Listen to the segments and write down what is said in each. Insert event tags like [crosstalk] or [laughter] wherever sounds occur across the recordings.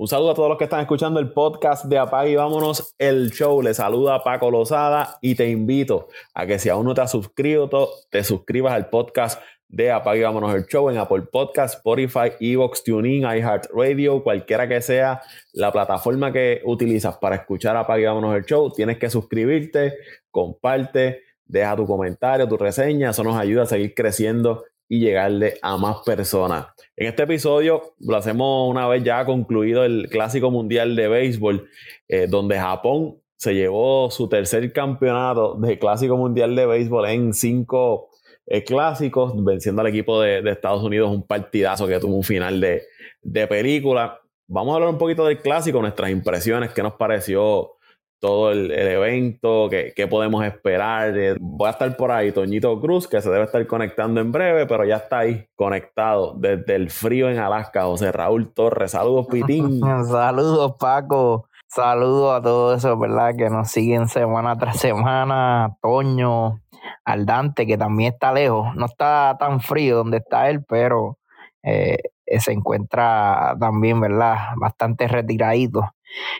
Un saludo a todos los que están escuchando el podcast de Apague y Vámonos el Show. Les saluda Paco Lozada y te invito a que si aún no te has suscrito, te suscribas al podcast de Apague y Vámonos el Show en Apple Podcast, Spotify, Evox, TuneIn, iHeartRadio, cualquiera que sea la plataforma que utilizas para escuchar Apague y Vámonos el Show. Tienes que suscribirte, comparte, deja tu comentario, tu reseña. Eso nos ayuda a seguir creciendo y llegarle a más personas. En este episodio lo hacemos una vez ya concluido el Clásico Mundial de Béisbol, eh, donde Japón se llevó su tercer campeonato de Clásico Mundial de Béisbol en cinco eh, clásicos, venciendo al equipo de, Estados Unidos, un partidazo que tuvo un final de, de película. Vamos a hablar un poquito del clásico, nuestras impresiones, qué nos pareció todo el, evento, qué, podemos esperar. Eh, voy a estar por ahí, Toñito Cruz, que se debe estar conectando en breve, pero ya está ahí conectado desde el frío en Alaska, José Raúl Torres. Saludos, Pitín. [laughs] Saludos, Paco. Saludos a todos esos, ¿verdad? Que nos siguen semana tras semana. Toño, Aldante, que también está lejos. No está tan frío donde está él, pero eh, se encuentra también, ¿verdad? Bastante retiradito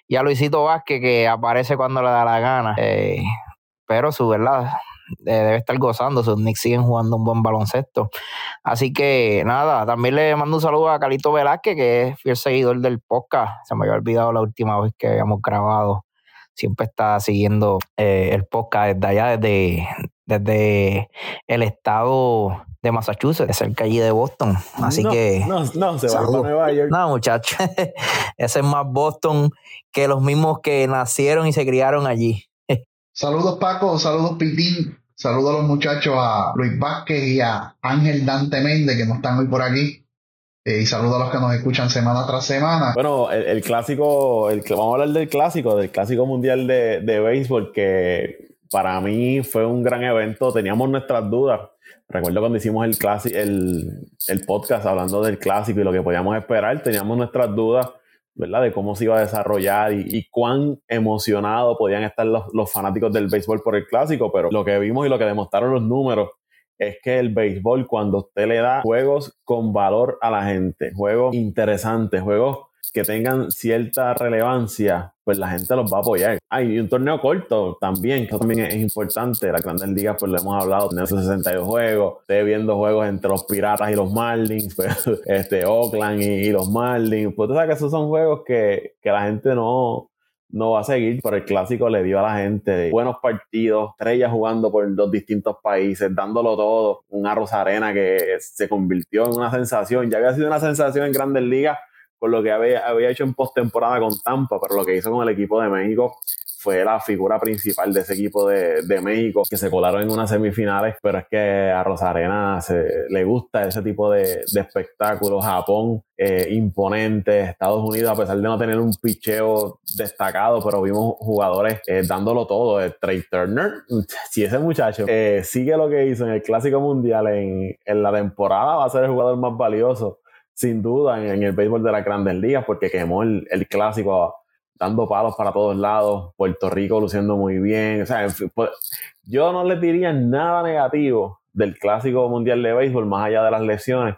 y a Luisito Vázquez que aparece cuando le da la gana. Eh, pero su verdad eh, debe estar gozando. Sus Knicks siguen jugando un buen baloncesto. Así que nada, también le mando un saludo a Calito Velázquez, que es fiel seguidor del podcast. Se me había olvidado la última vez que habíamos grabado. Siempre está siguiendo eh, el podcast desde allá, desde, desde el estado de Massachusetts, cerca allí de Boston. Así que. No, no, se va a Nueva York. No, muchachos. [laughs] Ese es más Boston que los mismos que nacieron y se criaron allí. saludos, Paco. Saludos, Pitín. Saludos a los muchachos, a Luis Vázquez y a Ángel Dante Méndez, que no están hoy por aquí. Eh, y saludos a los que nos escuchan semana tras semana. Bueno, el, clásico, el, vamos a hablar del clásico, del clásico mundial de, de béisbol, que para mí fue un gran evento. Teníamos nuestras dudas Recuerdo cuando hicimos el, el, el podcast hablando del clásico y lo que podíamos esperar, teníamos nuestras dudas, ¿verdad? De cómo se iba a desarrollar y, cuán emocionados podían estar los, los, fanáticos del béisbol por el clásico, pero lo que vimos y lo que demostraron los números es que el béisbol, cuando usted le da juegos con valor a la gente, juegos interesantes, juegos que tengan cierta relevancia, pues la gente los va a apoyar. Hay un torneo corto también, que también es importante. La Grandes Ligas, pues lo hemos hablado, tiene 62 juegos. Estoy viendo juegos entre los Piratas y los Marlins, [laughs] pues, este, Oakland y, los Marlins. Pues tú sabes que esos son juegos que, que la gente no, no va a seguir, pero el clásico le dio a la gente buenos partidos, estrellas jugando por dos distintos países, dándolo todo, un Arroz Arena que se convirtió en una sensación, ya había sido una sensación en Grandes Ligas con lo que había, había hecho en postemporada con Tampa, pero lo que hizo con el equipo de México fue la figura principal de ese equipo de, de, México, que se colaron en unas semifinales, pero es que a Rosarena se, le gusta ese tipo de, espectáculos. Japón, eh, imponente, Estados Unidos, a pesar de no tener un picheo destacado, pero vimos jugadores eh, dándolo todo. Eh, Trey Turner, [laughs] si ese muchacho eh, sigue lo que hizo en el Clásico Mundial en, en la temporada, va a ser el jugador más valioso sin duda en, el béisbol de las grandes ligas porque quemó el, clásico dando palos para todos lados, Puerto Rico luciendo muy bien, o sea, yo no le diría nada negativo del clásico mundial de béisbol más allá de las lesiones,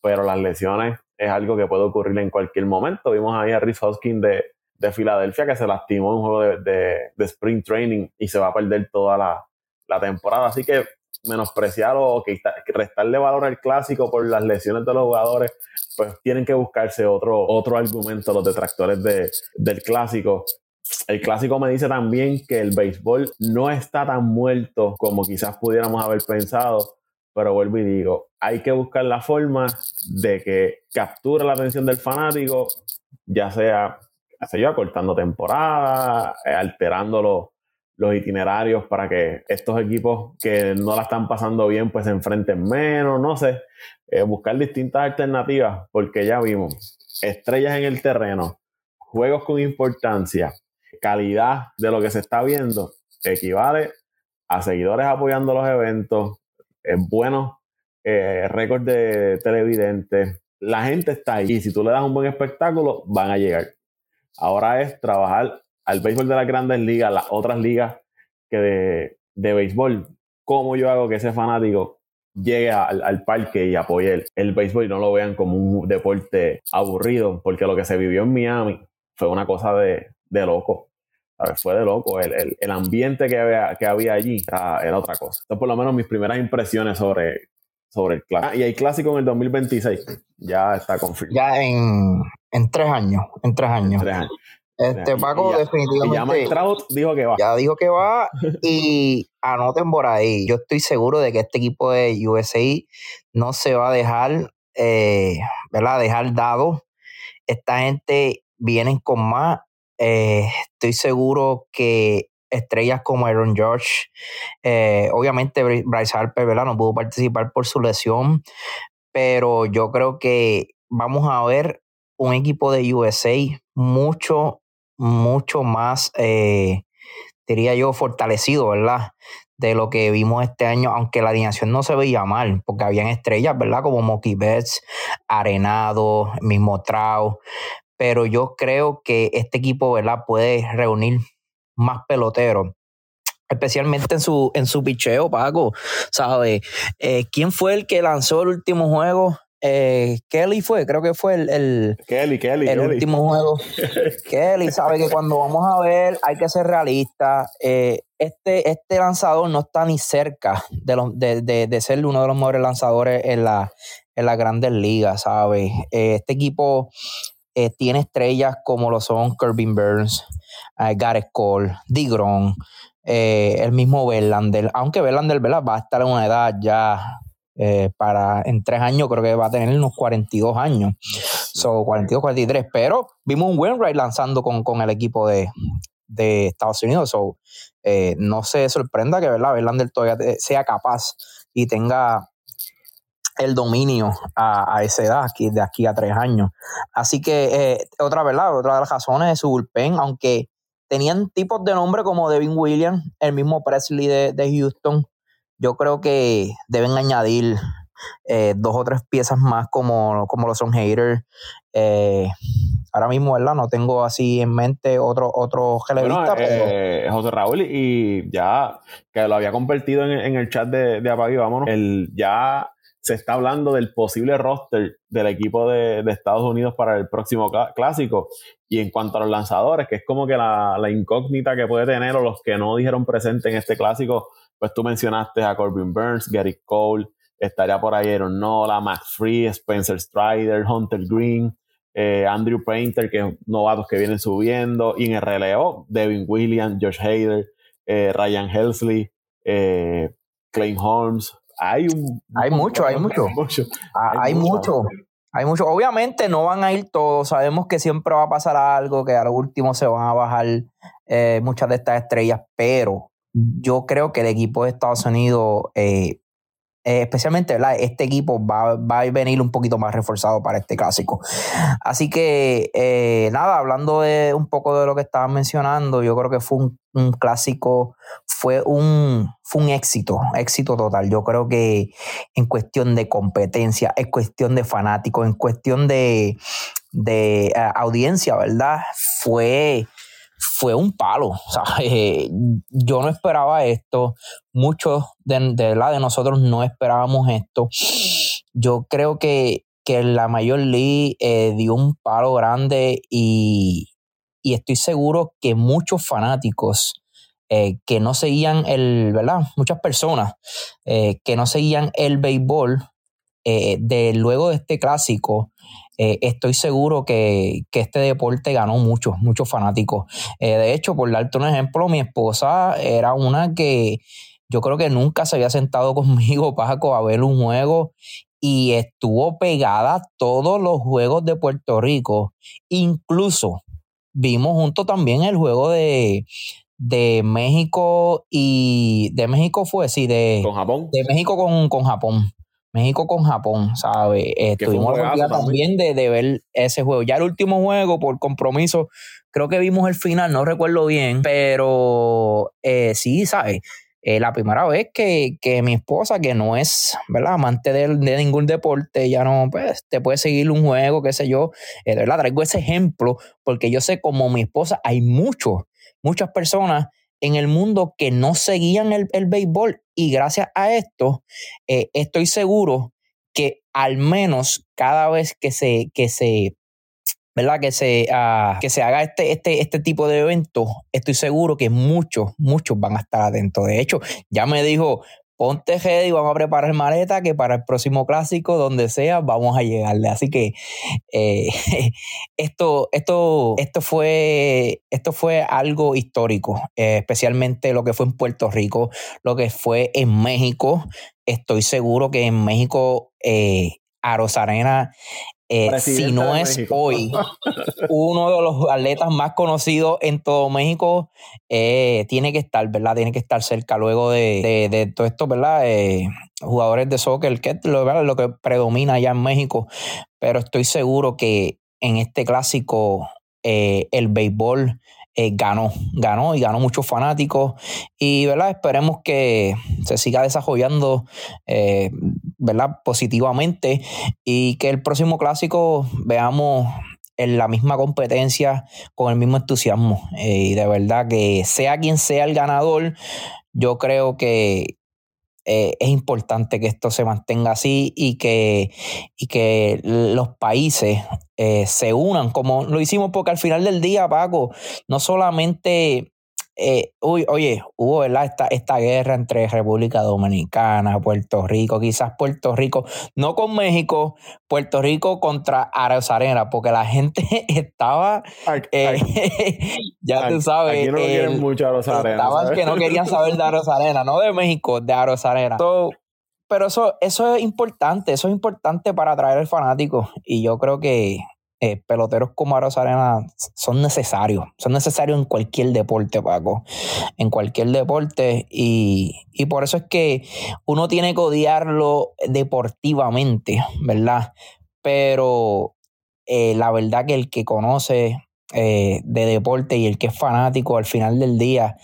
pero las lesiones es algo que puede ocurrir en cualquier momento. Vimos ahí a Rhys Hoskins de, de Filadelfia que se lastimó en un juego de, de, de, sprint training y se va a perder toda la, la temporada. Así que menospreciar o que restarle valor al clásico por las lesiones de los jugadores, pues tienen que buscarse otro, otro argumento los detractores de, del clásico. El clásico me dice también que el béisbol no está tan muerto como quizás pudiéramos haber pensado, pero vuelvo y digo, hay que buscar la forma de que capture la atención del fanático, ya sea, se yo, cortando temporada, eh, alterándolo los itinerarios para que estos equipos que no la están pasando bien pues se enfrenten menos, no sé, eh, buscar distintas alternativas porque ya vimos estrellas en el terreno, juegos con importancia, calidad de lo que se está viendo, equivale a seguidores apoyando los eventos, es buenos eh, récords de televidentes, la gente está ahí y si tú le das un buen espectáculo van a llegar. Ahora es trabajar al béisbol de las grandes ligas, las otras ligas que de, de béisbol, cómo yo hago que ese fanático llegue al, parque y apoye el, el, béisbol y no lo vean como un deporte aburrido, porque lo que se vivió en Miami fue una cosa de, de loco. Fue de loco. El, el, ambiente que había, que había allí era, otra cosa. Entonces, por lo menos mis primeras impresiones sobre, sobre el clásico. Ah, y hay clásico en el 2026. Ya está confirmado. Ya en, en tres años. En tres años. En tres años. Este Paco, definitivamente. ya dijo que va. Ya dijo que va. [laughs] y anoten por ahí. Yo estoy seguro de que este equipo de USA no se va a dejar, eh, ¿verdad? Dejar dado. Esta gente vienen con más. Eh, estoy seguro que estrellas como Aaron George, eh, obviamente Bryce Harper, ¿verdad? No pudo participar por su lesión, pero yo creo que vamos a ver un equipo de USA mucho, mucho más, eh, diría yo, fortalecido, ¿verdad? De lo que vimos este año, aunque la alineación no se veía mal, porque habían estrellas, ¿verdad? Como Moki Betts, Arenado, mismo Trau, pero yo creo que este equipo, ¿verdad? Puede reunir más peloteros especialmente en su, en su picheo, Paco, ¿sabes? Eh, ¿Quién fue el que lanzó el último juego? Eh, Kelly fue, creo que fue el, Kelly, Kelly, el último juego. [laughs] Kelly sabe que cuando vamos a ver hay que ser realista. Eh, este, este lanzador no está ni cerca de, de, ser uno de los mejores lanzadores en la, en las grandes ligas, ¿sabes? Eh, este equipo tiene estrellas como lo son Kirby Burns, Gareth Cole, Digron, el mismo Verlander, aunque Verlander va a estar en una edad ya eh, para en tres años creo que va a tener unos 42 años. So, 42, 43. Pero vimos un Wainwright lanzando con, con el equipo de, de Estados Unidos. So, eh, no se sorprenda que ¿verdad? Verlander todavía sea capaz y tenga el dominio a, a, esa edad, aquí, de aquí a tres años. Así que eh, otra verdad, otra de las razones de su bullpen, aunque tenían tipos de nombre como Devin Williams, el mismo Presley de, de Houston, yo creo que deben añadir eh, dos o tres piezas más como, como lo son Hater. Eh, ahora mismo, ¿verdad? No tengo así en mente otro, otro bueno, eh, José Raúl, y ya que lo había compartido en, el chat de, de Apague, vámonos, el, ya se está hablando del posible roster del equipo de, Estados Unidos para el próximo clásico. Y en cuanto a los lanzadores, que es como que la, la incógnita que puede tener o los que no dijeron presente en este clásico, pues tú mencionaste a Corbin Burns, Gary Cole, estaría por ahí Aaron Nola, Max Free, Spencer Strider, Hunter Green, eh, Andrew Painter, que novatos que vienen subiendo, y en el relevo, Devin Williams, Josh Hader, eh, Ryan Helsley, eh, Clay Holmes. Hay un. Hay mucho, hay mucho. Ah, hay mucho. Hay mucho. Obviamente no van a ir todos. Sabemos que siempre va a pasar algo, que a lo último se van a bajar muchas de estas estrellas, pero yo creo que el equipo de Estados Unidos, eh, eh, especialmente este equipo va, a venir un poquito más reforzado para este clásico. Así que, eh, nada, hablando de un poco de lo que estaban mencionando, yo creo que fue un, clásico, fue un, fue un éxito, éxito total. Yo creo que en cuestión de competencia, en cuestión de fanáticos, en cuestión de, de audiencia, ¿verdad? Fue fue un palo. O sea, [laughs] eh, yo no esperaba esto. Muchos de, de, de nosotros no esperábamos esto. Yo creo que, que la Mayor League eh, dio un palo grande y, y, estoy seguro que muchos fanáticos eh, que no seguían el, ¿verdad? Muchas personas que no seguían el béisbol de luego de este clásico eh, estoy seguro que, este deporte ganó muchos, muchos fanáticos. Eh, de hecho, por darte un ejemplo, mi esposa era una que yo creo que nunca se había sentado [laughs] conmigo, Paco, a ver un juego y estuvo pegada todos los juegos de Puerto Rico. Incluso vimos junto también el juego de, de México y de México fue, sí, de, ¿Con Japón? de México con, con Japón. México con Japón, ¿sabes? Eh, estuvimos también, también de, de, ver ese juego. Ya el último juego, por compromiso, creo que vimos el final, no recuerdo bien, pero eh, sí, ¿sabes? Eh, la primera vez que, que, mi esposa, que no es, ¿verdad? Amante de, de, ningún deporte, ya no, pues, te puede seguir un juego, qué sé yo. de verdad, traigo ese ejemplo porque yo sé como mi esposa hay muchos, muchas personas en el mundo que no seguían el, el béisbol. Y gracias a esto, eh, estoy seguro que al menos cada vez que se, que se ¿verdad? Que se, ah, que se haga este, este, este tipo de evento, estoy seguro que muchos, muchos van a estar atentos. De hecho, ya me dijo, ponte y vamos a preparar maleta, que para el próximo clásico, donde sea, vamos a llegarle. Así que eh, [laughs] esto, esto, esto, fue, esto fue algo histórico, eh, especialmente lo que fue en Puerto Rico, lo que fue en México. Estoy seguro que en México... Eh, a Rosarena eh, si no es hoy uno de los atletas más conocidos en todo México, eh, tiene que estar, ¿verdad? Tiene que estar cerca luego de, de, todo esto, ¿verdad? Eh, jugadores de soccer, que es lo, lo que predomina allá en México. Pero estoy seguro que en este clásico el béisbol eh, ganó, ganó y ganó muchos fanáticos. Y ¿verdad? esperemos que se siga desarrollando eh, ¿verdad? positivamente y que el próximo clásico veamos en la misma competencia con el mismo entusiasmo. Eh, y de verdad que sea quien sea el ganador, yo creo que eh, es importante que esto se mantenga así y que, y que los países eh, se unan, como lo hicimos, porque al final del día, Paco, no solamente eh, uy, oye, hubo ¿verdad? Esta, esta guerra entre República Dominicana, Puerto Rico, quizás Puerto Rico, no con México, Puerto Rico contra Arena, porque la gente [laughs] estaba, eh, [laughs] ya tú sabes, aquí no quieren mucho Estaban que no querían saber de [laughs] Arena, no de México, de Arena. pero eso, eso es importante, eso es importante para atraer al fanático y yo creo que eh, peloteros como Aros Arena son necesarios. Son necesarios en cualquier deporte, Paco. En cualquier deporte. Y, por eso es que uno tiene que odiarlo deportivamente, ¿verdad? Pero eh, la verdad que el que conoce eh, de deporte y el que es fanático al final del día,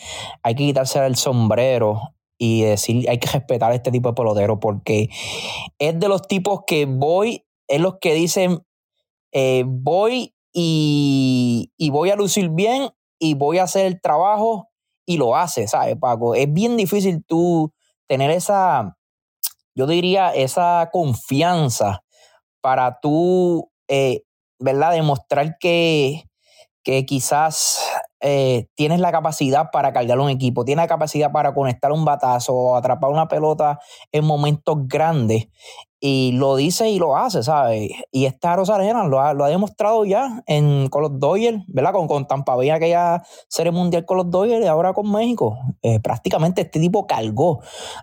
hay que quitarse el sombrero y decir, hay que respetar a este tipo de pelotero porque es de los tipos que voy, es los que dicen, eh, voy y, voy a lucir bien y voy a hacer el trabajo y lo hace, ¿sabes, Paco? Es bien difícil tú tener esa, yo diría, esa confianza para tú, eh, ¿verdad? Demostrar que, que quizás eh, tienes la capacidad para cargar un equipo, tienes la capacidad para conectar un batazo o atrapar una pelota en momentos grandes y lo dice y lo hace, ¿sabes? Y esta Rosarena lo ha, lo ha demostrado ya en, con los Dodgers, ¿verdad? Con, con Tampa Bay, aquella serie mundial con los Dodgers y ahora con México. Eh, prácticamente este tipo cargó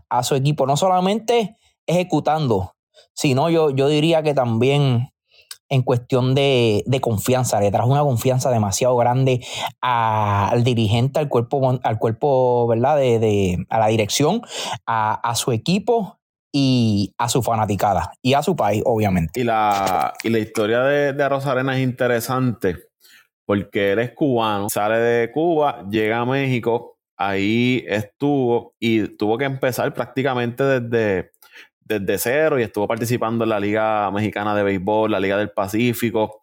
a su equipo, no solamente ejecutando, sino yo, yo diría que también en cuestión de, confianza, le trajo una confianza demasiado grande al dirigente, al cuerpo, al cuerpo, ¿verdad? De, a la dirección, a, a su equipo y a su fanaticada y a su país, obviamente. Y la, y la historia de, de Arena es interesante porque él es cubano, sale de Cuba, llega a México, ahí estuvo y tuvo que empezar prácticamente desde, desde cero y estuvo participando en la Liga Mexicana de Béisbol, la Liga del Pacífico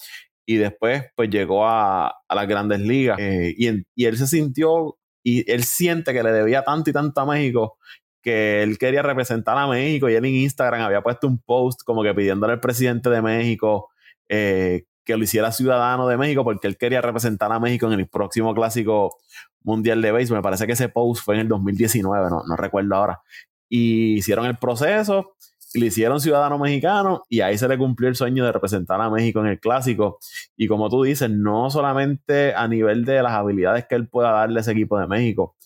y después pues llegó a, las grandes ligas eh, y, y él se sintió y él siente que le debía tanto y tanto a México que él quería representar a México y él en Instagram había puesto un post como que pidiéndole al presidente de México eh, que lo hiciera ciudadano de México porque él quería representar a México en el próximo clásico mundial de béisbol. Me parece que ese post fue en el 2019, no, no recuerdo ahora. Y hicieron el proceso, le hicieron ciudadano mexicano y ahí se le cumplió el sueño de representar a México en el clásico. Y como tú dices, no solamente a nivel de las habilidades que él pueda darle a ese equipo de México,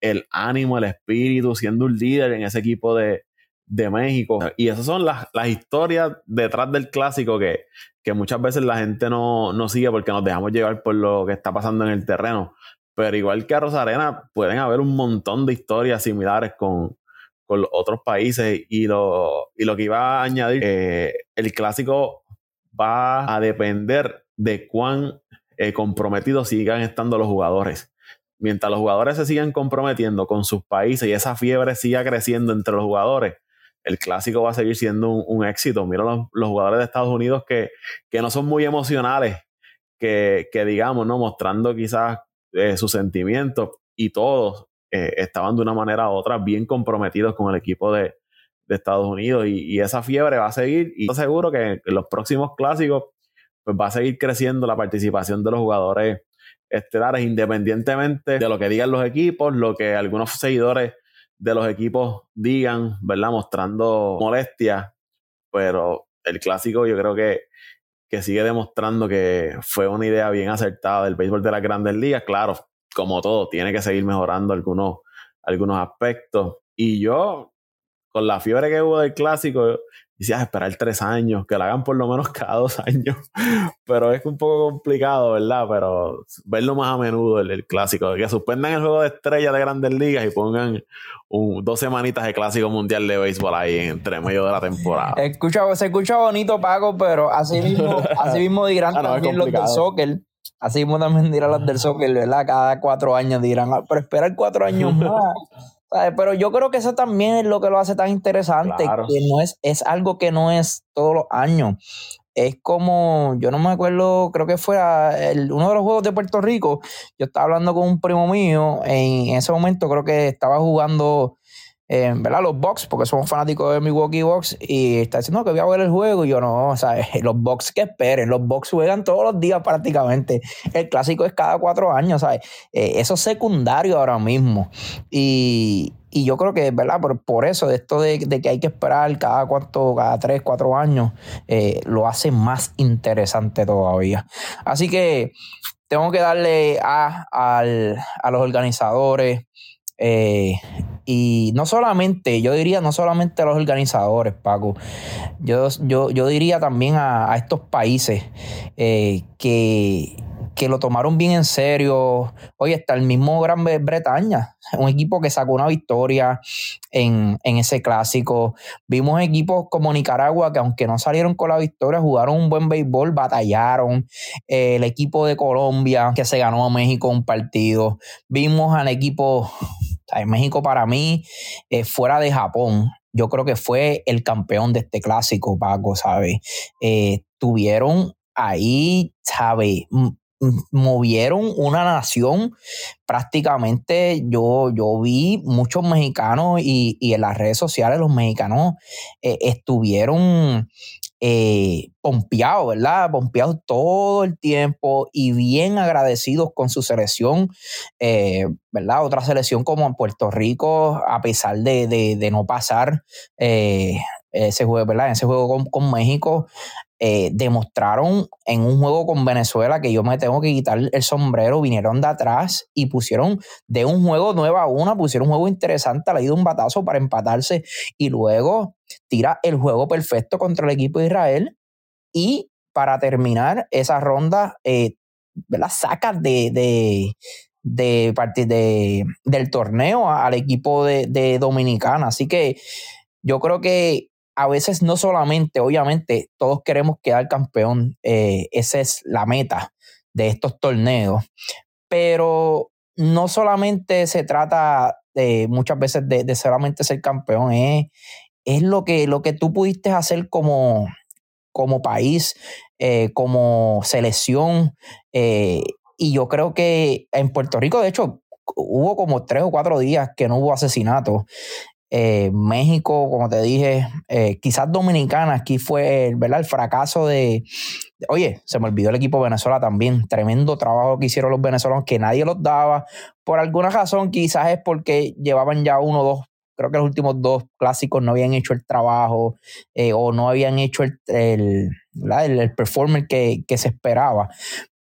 el ánimo, el espíritu, siendo un líder en ese equipo de, México. Y esas son las, historias detrás del clásico que, que muchas veces la gente no, no, sigue porque nos dejamos llevar por lo que está pasando en el terreno. Pero igual que a Rosarena, pueden haber un montón de historias similares con, otros países. Y lo, y lo que iba a añadir, eh, el clásico va a depender de cuán eh, comprometidos sigan estando los jugadores mientras los jugadores se sigan comprometiendo con sus países y esa fiebre siga creciendo entre los jugadores, el clásico va a seguir siendo un, éxito. Mira los, jugadores de Estados Unidos que, no son muy emocionales, que, digamos, ¿no? Mostrando quizás eh, sus sentimientos y todos eh, estaban de una manera u otra bien comprometidos con el equipo de, Estados Unidos y, esa fiebre va a seguir y estoy seguro que en los próximos clásicos pues va a seguir creciendo la participación de los jugadores estelares independientemente de lo que digan los equipos, lo que algunos seguidores de los equipos digan, ¿verdad? Mostrando molestia, pero el clásico yo creo que, que sigue demostrando que fue una idea bien acertada del béisbol de las grandes ligas. Claro, como todo, tiene que seguir mejorando algunos, algunos aspectos. Y yo, con la fiebre que hubo del clásico, quisieras ah, esperar tres años, que lo hagan por lo menos [laughs] cada dos años. Pero es un poco complicado, ¿verdad? Pero verlo más a menudo, el, clásico, que suspendan el juego de estrellas de grandes ligas y pongan dos semanitas de clásico mundial de béisbol ahí entre medio de la temporada. Escucha, se escucha bonito, Paco, pero así mismo, [laughs] así mismo dirán ah, también los del soccer. Así mismo también dirán los del soccer, ¿verdad? Cada cuatro años dirán, ah, pero esperar cuatro años [laughs] más. Pero yo creo que eso también es lo que lo hace tan interesante, que no es, es algo que no es todos los años. Es como, yo no me acuerdo, creo que fue uno de los juegos de Puerto Rico. Yo estaba hablando con un primo mío, en ese momento creo que estaba jugando ¿verdad? Los Bucks, porque somos fanáticos de Milwaukee Bucks, y está diciendo que voy a ver el juego, y yo no, o sea, [laughs] los Bucks que esperen, los Bucks juegan todos los días prácticamente, el clásico es cada cuatro años, ¿sabes? Eh, eso es secundario ahora mismo, y, yo creo que, ¿verdad? Por, por eso, de esto de, que hay que esperar cada cuatro, cada tres, cuatro años, eh, lo hace más interesante todavía. Así que tengo que darle a, a los organizadores, eh, y no solamente, yo diría, no solamente a los organizadores, Paco, yo, yo, yo diría también a, estos países eh, que, que lo tomaron bien en serio. Oye, está el mismo Gran Bretaña, un equipo que sacó una victoria en, ese clásico. Vimos equipos como Nicaragua que aunque no salieron con la victoria, jugaron un buen béisbol, batallaron. Eh, el equipo de Colombia que se ganó a México un partido. Vimos al equipo, en México para mí, eh, fuera de Japón, yo creo que fue el campeón de este clásico, Paco, ¿sabes? Eh, tuvieron ahí, ¿sabes? movieron una nación prácticamente yo, yo vi muchos mexicanos y, en las redes sociales los mexicanos eh, estuvieron eh, pompeados, ¿verdad? Pompeados todo el tiempo y bien agradecidos con su selección, eh, ¿verdad? Otra selección como Puerto Rico, a pesar de, no pasar ese juego, ¿verdad? En ese juego con, con México, eh, demostraron en un juego con Venezuela que yo me tengo que quitar el sombrero, vinieron de atrás y pusieron de un juego nueva a una, pusieron un juego interesante, le dio un batazo para empatarse y luego tira el juego perfecto contra el equipo de Israel y para terminar esa ronda, eh, ¿verdad? Saca de, de, de, del torneo al equipo de, de Dominicana. Así que yo creo que a veces no solamente, obviamente, todos queremos quedar campeón, eh, esa es la meta de estos torneos, pero no solamente se trata de, muchas veces de, solamente ser campeón, es, es lo, que, lo que tú pudiste hacer como, como país, eh, como selección, eh, y yo creo que en Puerto Rico, de hecho, hubo como tres o cuatro días que no hubo asesinatos. Eh, México, como te dije, quizás Dominicana, aquí fue ¿verdad? el fracaso de, Oye, se me olvidó el equipo Venezuela también. Tremendo trabajo que hicieron los venezolanos, que nadie los daba. Por alguna razón, quizás es porque llevaban ya uno o dos creo que los últimos dos clásicos no habían hecho el trabajo eh, o no habían hecho el, el, el, performance que, que, se esperaba.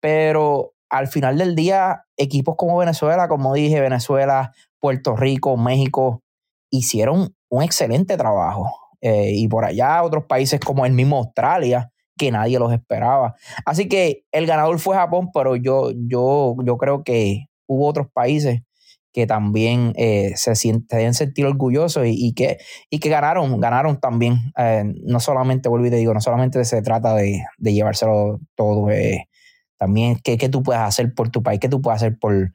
Pero al final del día, equipos como Venezuela, como dije, Venezuela, Puerto Rico, México, hicieron un excelente trabajo. Eh, y por allá otros países como el mismo Australia, que nadie los esperaba. Así que el ganador fue Japón, pero yo, yo, yo creo que hubo otros países que también eh, se, sienten, sentir orgullosos y, que, y que ganaron, ganaron también. Eh, no solamente, vuelvo y te digo, no solamente se trata de, llevárselo todo, también qué, qué, tú puedes hacer por tu país, qué tú puedes hacer por,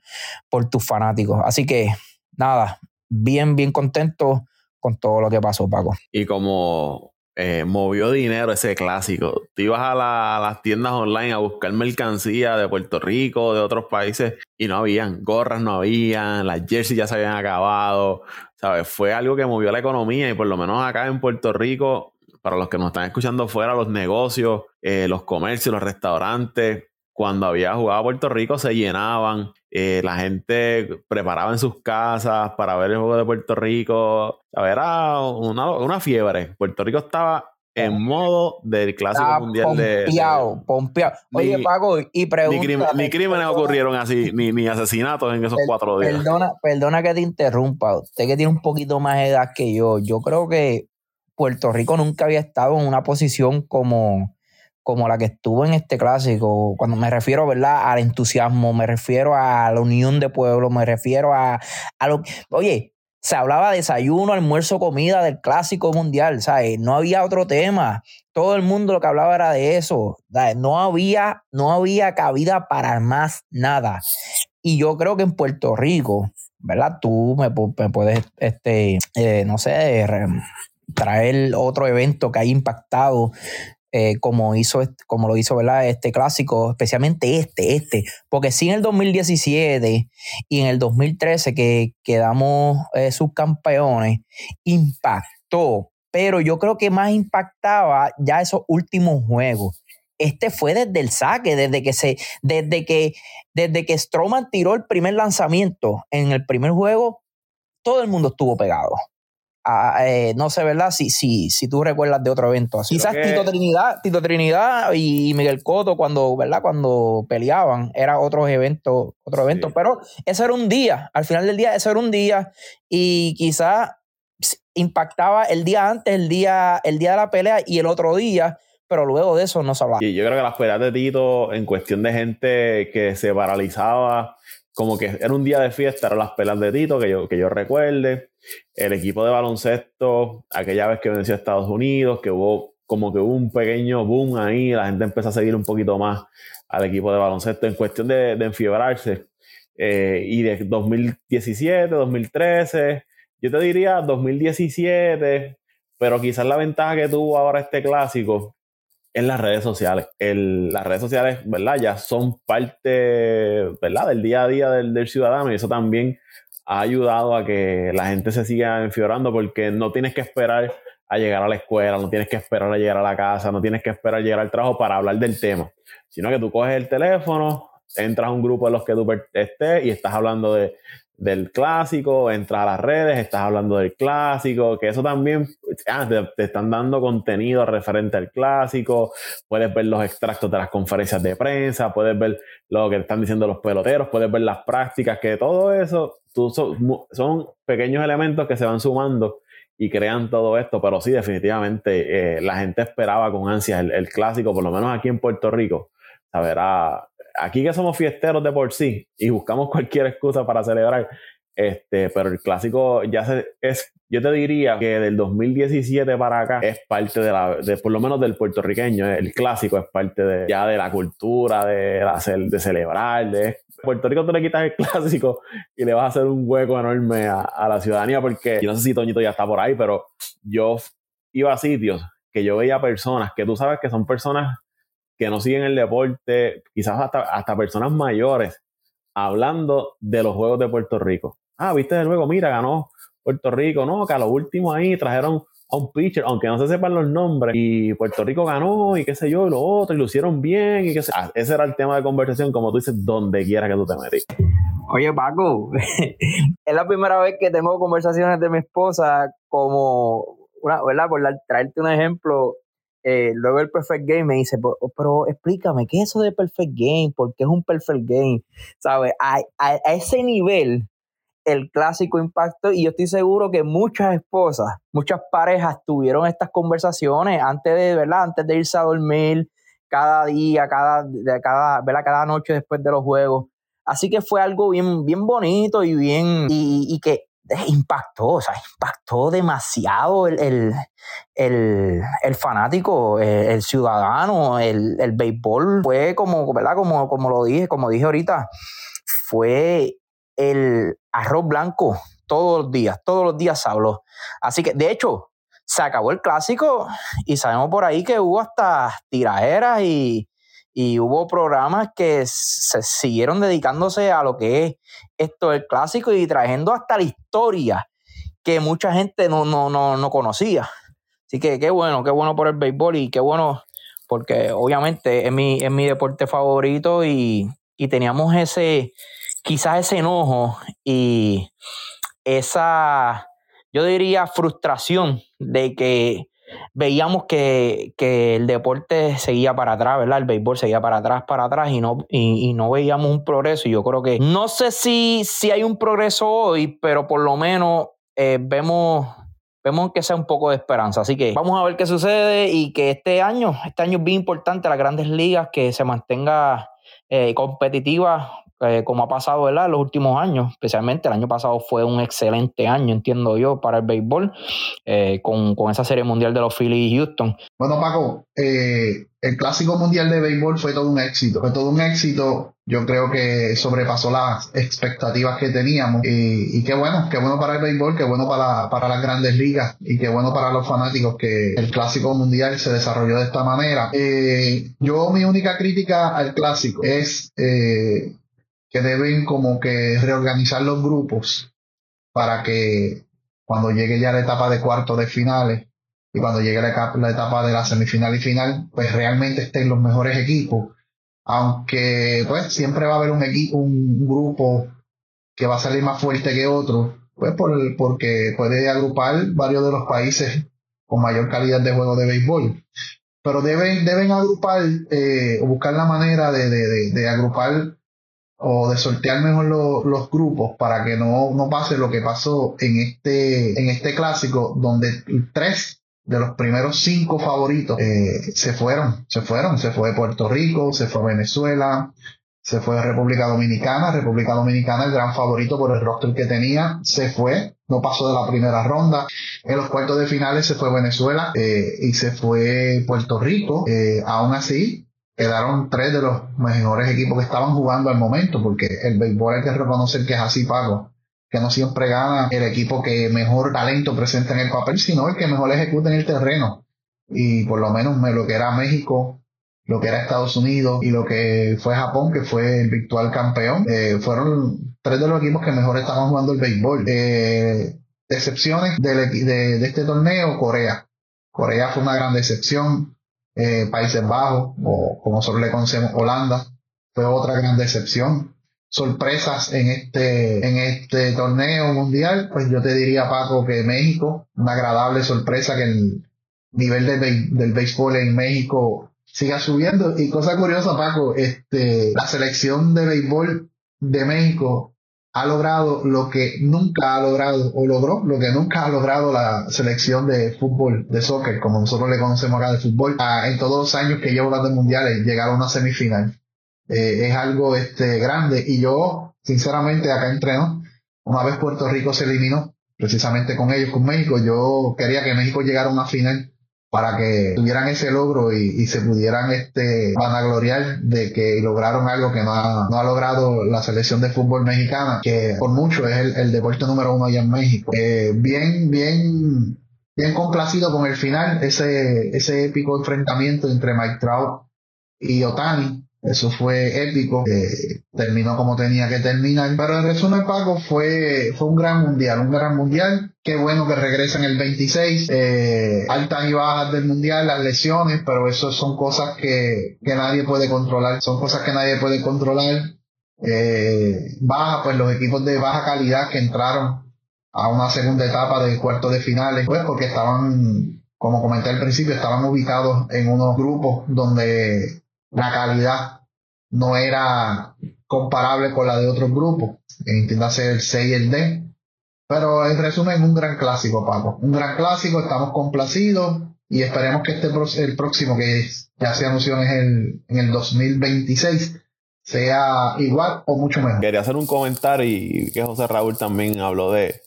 por tus fanáticos. Así que nada, bien, bien contento con todo lo que pasó, Paco. Y como eh, movió dinero ese clásico. Tú ibas a, las tiendas online a buscar mercancía de Puerto Rico, de otros países, y no habían. Gorras no habían, las jerseys ya se habían acabado. ¿Sabes? Fue algo que movió la economía y por lo menos acá en Puerto Rico, para los que nos están escuchando fuera, los negocios, eh, los comercios, los restaurantes, cuando había jugado a Puerto Rico se llenaban, eh, la gente preparaba en sus casas para ver el juego de Puerto Rico. Era una, una fiebre. Puerto Rico estaba en modo del clásico mundial de, Pompeado, Oye, Paco, y pregunta. Ni, crímenes ocurrieron así, ni, ni, asesinatos en esos cuatro días. Perdona, perdona que te interrumpa. Usted que tiene un poquito más edad que yo, yo creo que Puerto Rico nunca había estado en una posición como como la que estuvo en este clásico, cuando me refiero ¿verdad? al entusiasmo, me refiero a la unión de pueblo, me refiero a, a lo oye, se hablaba de desayuno, almuerzo, comida del clásico mundial, ¿sabes? No había otro tema. Todo el mundo lo que hablaba era de eso. No había, no había cabida para más nada. Y yo creo que en Puerto Rico, ¿verdad? Tú me, puedes, este, eh, no sé, traer otro evento que haya impactado eh, como, hizo, como lo hizo ¿verdad? este clásico, especialmente este, este, porque sí en el 2017 y en el 2013 que quedamos eh, subcampeones, impactó, pero yo creo que más impactaba ya esos últimos juegos. Este fue desde el saque, desde que se, desde que, desde que Stroman tiró el primer lanzamiento en el primer juego, todo el mundo estuvo pegado. Eh, no sé, ¿verdad? Si, si, si tú recuerdas de otro evento. Quizás Tito Trinidad, Tito Trinidad y Miguel Coto cuando, ¿verdad? Cuando peleaban, era otro evento, otro evento. Pero ese era un día. Al final del día, ese era un día. Y quizás impactaba el día antes, el día, el día de la pelea y el otro día. Pero luego de eso no se hablaba. Y yo creo que las peleas de Tito, en cuestión de gente que se paralizaba, como que era un día de fiesta, eran las peleas de Tito, que yo, que yo recuerde el equipo de baloncesto, aquella vez que venció a Estados Unidos, que hubo como que hubo un pequeño boom ahí, la gente empezó a seguir un poquito más al equipo de baloncesto en cuestión de, de enfiebrarse. Eh, y de 2017, 2013, yo te diría 2017, pero quizás la ventaja que tuvo ahora este clásico es las redes sociales. las redes sociales, ¿verdad? Ya son parte, ¿verdad? Del día a día del, del ciudadano y eso también ha ayudado a que la gente se siga enfiorando porque no tienes que esperar a llegar a la escuela, no tienes que esperar a llegar a la casa, no tienes que esperar a llegar al trabajo para hablar del tema, sino que tú coges el teléfono, entras a un grupo de los que tú estés y estás hablando de, del clásico, entras a las redes, estás hablando del clásico, que eso también ah, te, están dando contenido referente al clásico, puedes ver los extractos de las conferencias de prensa, puedes ver lo que están diciendo los peloteros, puedes ver las prácticas, que todo eso son, pequeños elementos que se van sumando y crean todo esto, pero sí, definitivamente eh, la gente esperaba con ansias el, el, clásico, por lo menos aquí en Puerto Rico. Saberá, aquí que somos fiesteros de por sí y buscamos cualquier excusa para celebrar, este, pero el clásico ya se, es, yo te diría que del 2017 para acá es parte de la, de, por lo menos del puertorriqueño, el clásico es parte de, ya de la cultura, de, de celebrar, de Puerto Rico tú le quitas el clásico y le vas a hacer un hueco enorme a, a la ciudadanía porque yo no sé si Toñito ya está por ahí, pero yo iba a sitios que yo veía personas que tú sabes que son personas que no siguen el deporte, quizás hasta, hasta personas mayores, hablando de los Juegos de Puerto Rico. Ah, viste el juego, mira, ganó Puerto Rico, no, que a lo último ahí trajeron a un pitcher, aunque no se sepan los nombres, y Puerto Rico ganó y qué sé yo, y lo otro, y lo hicieron bien, y qué sé ah, Ese era el tema de conversación, como tú dices, donde quiera que tú te metas. Oye, Paco, [laughs] es la primera vez que tengo conversaciones de mi esposa como, una, ¿verdad? Por traerte un ejemplo, eh, luego el Perfect Game me dice, pero, explícame, ¿qué es eso de Perfect Game? ¿Por qué es un Perfect Game? ¿Sabes? A, a, ese nivel, el clásico impacto, y yo estoy seguro que muchas esposas, muchas parejas tuvieron estas conversaciones antes de, ¿verdad? Antes de irse a dormir, cada día, cada, cada, ¿verdad? cada noche después de los juegos. Así que fue algo bien, bien bonito y bien, y, y que impactó, o sea, impactó demasiado el, fanático, el, ciudadano, el, el, béisbol. Fue como, ¿verdad? Como, como lo dije, como dije ahorita, fue el arroz blanco todos los días, todos los días habló. Así que, de hecho, se acabó el clásico y sabemos por ahí que hubo hasta tirajeras y, y hubo programas que se siguieron dedicándose a lo que es esto del clásico y trayendo hasta la historia que mucha gente no, no, no, no conocía. Así que qué bueno, qué bueno por el béisbol y qué bueno porque obviamente es mi, es mi deporte favorito y, y teníamos ese, quizás ese enojo y esa, yo diría, frustración de que veíamos que, el deporte seguía para atrás, ¿verdad? El béisbol seguía para atrás, para atrás y no, y, no veíamos un progreso. Y yo creo que, no sé si, si hay un progreso hoy, pero por lo menos eh, vemos vemos que sea un poco de esperanza. Así que vamos a ver qué sucede y que este año, este año es bien importante, las grandes ligas, que se mantenga eh, competitiva eh, como ha pasado en los últimos años, especialmente el año pasado fue un excelente año, entiendo yo, para el béisbol, eh, con, esa serie mundial de los Phillies y Houston. Bueno, Paco, eh, el clásico mundial de béisbol fue todo un éxito, fue todo un éxito, yo creo que sobrepasó las expectativas que teníamos y, qué bueno, qué bueno para el béisbol, qué bueno para, para las grandes ligas y qué bueno para los fanáticos que el clásico mundial se desarrolló de esta manera. yo mi única crítica al clásico es que deben como que reorganizar los grupos para que cuando llegue ya la etapa de cuarto de finales y cuando llegue la, etapa de la semifinal y final, pues realmente estén los mejores equipos. Aunque pues siempre va a haber un equipo, un grupo que va a salir más fuerte que otro, pues por porque puede agrupar varios de los países con mayor calidad de juego de béisbol. Pero deben, deben agrupar eh, o buscar la manera de, de agrupar o de sortear mejor los grupos para que no, no pase lo que pasó en este, en este clásico donde tres de los primeros cinco favoritos eh, se fueron, se fueron, se fue Puerto Rico, se fue Venezuela, se fue República Dominicana, República Dominicana el gran favorito por el roster que tenía, se fue, no pasó de la primera ronda, en los cuartos de finales se fue Venezuela eh, y se fue Puerto Rico, eh, aún así quedaron tres de los mejores equipos que estaban jugando al momento, porque el béisbol hay que reconocer que es así pago, que no siempre gana el equipo que mejor talento presenta en el papel, sino el que mejor ejecuta en el terreno. Y por lo menos lo que era México, lo que era Estados Unidos y lo que fue Japón, que fue el virtual campeón, eh, fueron tres de los equipos que mejor estaban jugando el béisbol. Eh, decepciones de, de este torneo, Corea. Corea fue una gran decepción eh, Países Bajos o como nosotros le conocemos Holanda fue otra gran decepción. Sorpresas en este en este torneo mundial pues yo te diría Paco que México una agradable sorpresa que el nivel del béisbol en México siga subiendo. Y cosa curiosa Paco este la selección de béisbol de México ha logrado lo que nunca ha logrado, o logró lo que nunca ha logrado la selección de fútbol, de soccer, como nosotros le conocemos acá de fútbol, ah, en todos los años que llevo las mundiales, llegar a una semifinal. Eh, es algo este, grande. Y yo, sinceramente, acá entreno, una vez Puerto Rico se eliminó, precisamente con ellos, con México, yo quería que México llegara a una final para que tuvieran ese logro y, se pudieran este vanagloriar de que lograron algo que no ha, logrado la selección de fútbol mexicana, que por mucho es el, deporte número uno allá en México. Eh, bien, bien, bien complacido con el final, ese, ese épico enfrentamiento entre Mike Trout y Otani, eso fue épico, terminó como tenía que terminar. Pero en resumen, Paco, fue, fue un gran mundial, un gran mundial. Qué bueno que regresa en el 26. Eh, altas y bajas del mundial, las lesiones, pero eso son cosas que, que nadie puede controlar. Son cosas que nadie puede controlar. Eh, baja, pues los equipos de baja calidad que entraron a una segunda etapa de cuartos de finales, pues porque estaban, como comenté al principio, estaban ubicados en unos grupos donde la calidad no era comparable con la de otros grupos, entiéndase el C y el D. Pero en resumen, un gran clásico, Paco. Un gran clásico, estamos complacidos y esperemos que este el próximo, que ya se anunció en el, en el 2026, sea igual o mucho mejor. Quería hacer un comentario y que José Raúl también habló de,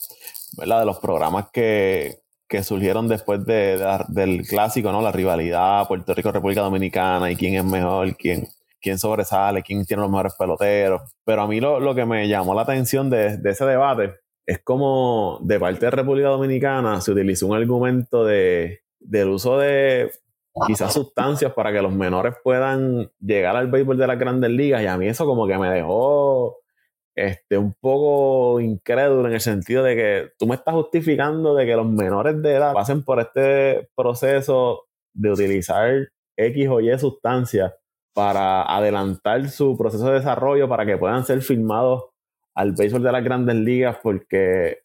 ¿verdad? de los programas que, que surgieron después de, del clásico, ¿no? La rivalidad Puerto Rico-República Dominicana y quién es mejor, quién, quién sobresale, quién tiene los mejores peloteros. Pero a mí lo, lo que me llamó la atención de, ese debate es como de parte de República Dominicana se utilizó un argumento de, del uso de quizás sustancias para que los menores puedan llegar al béisbol de las grandes ligas y a mí eso como que me dejó este, un poco incrédulo en el sentido de que tú me estás justificando de que los menores de edad pasen por este proceso de utilizar X o Y sustancias para adelantar su proceso de desarrollo para que puedan ser filmados al béisbol de las grandes ligas porque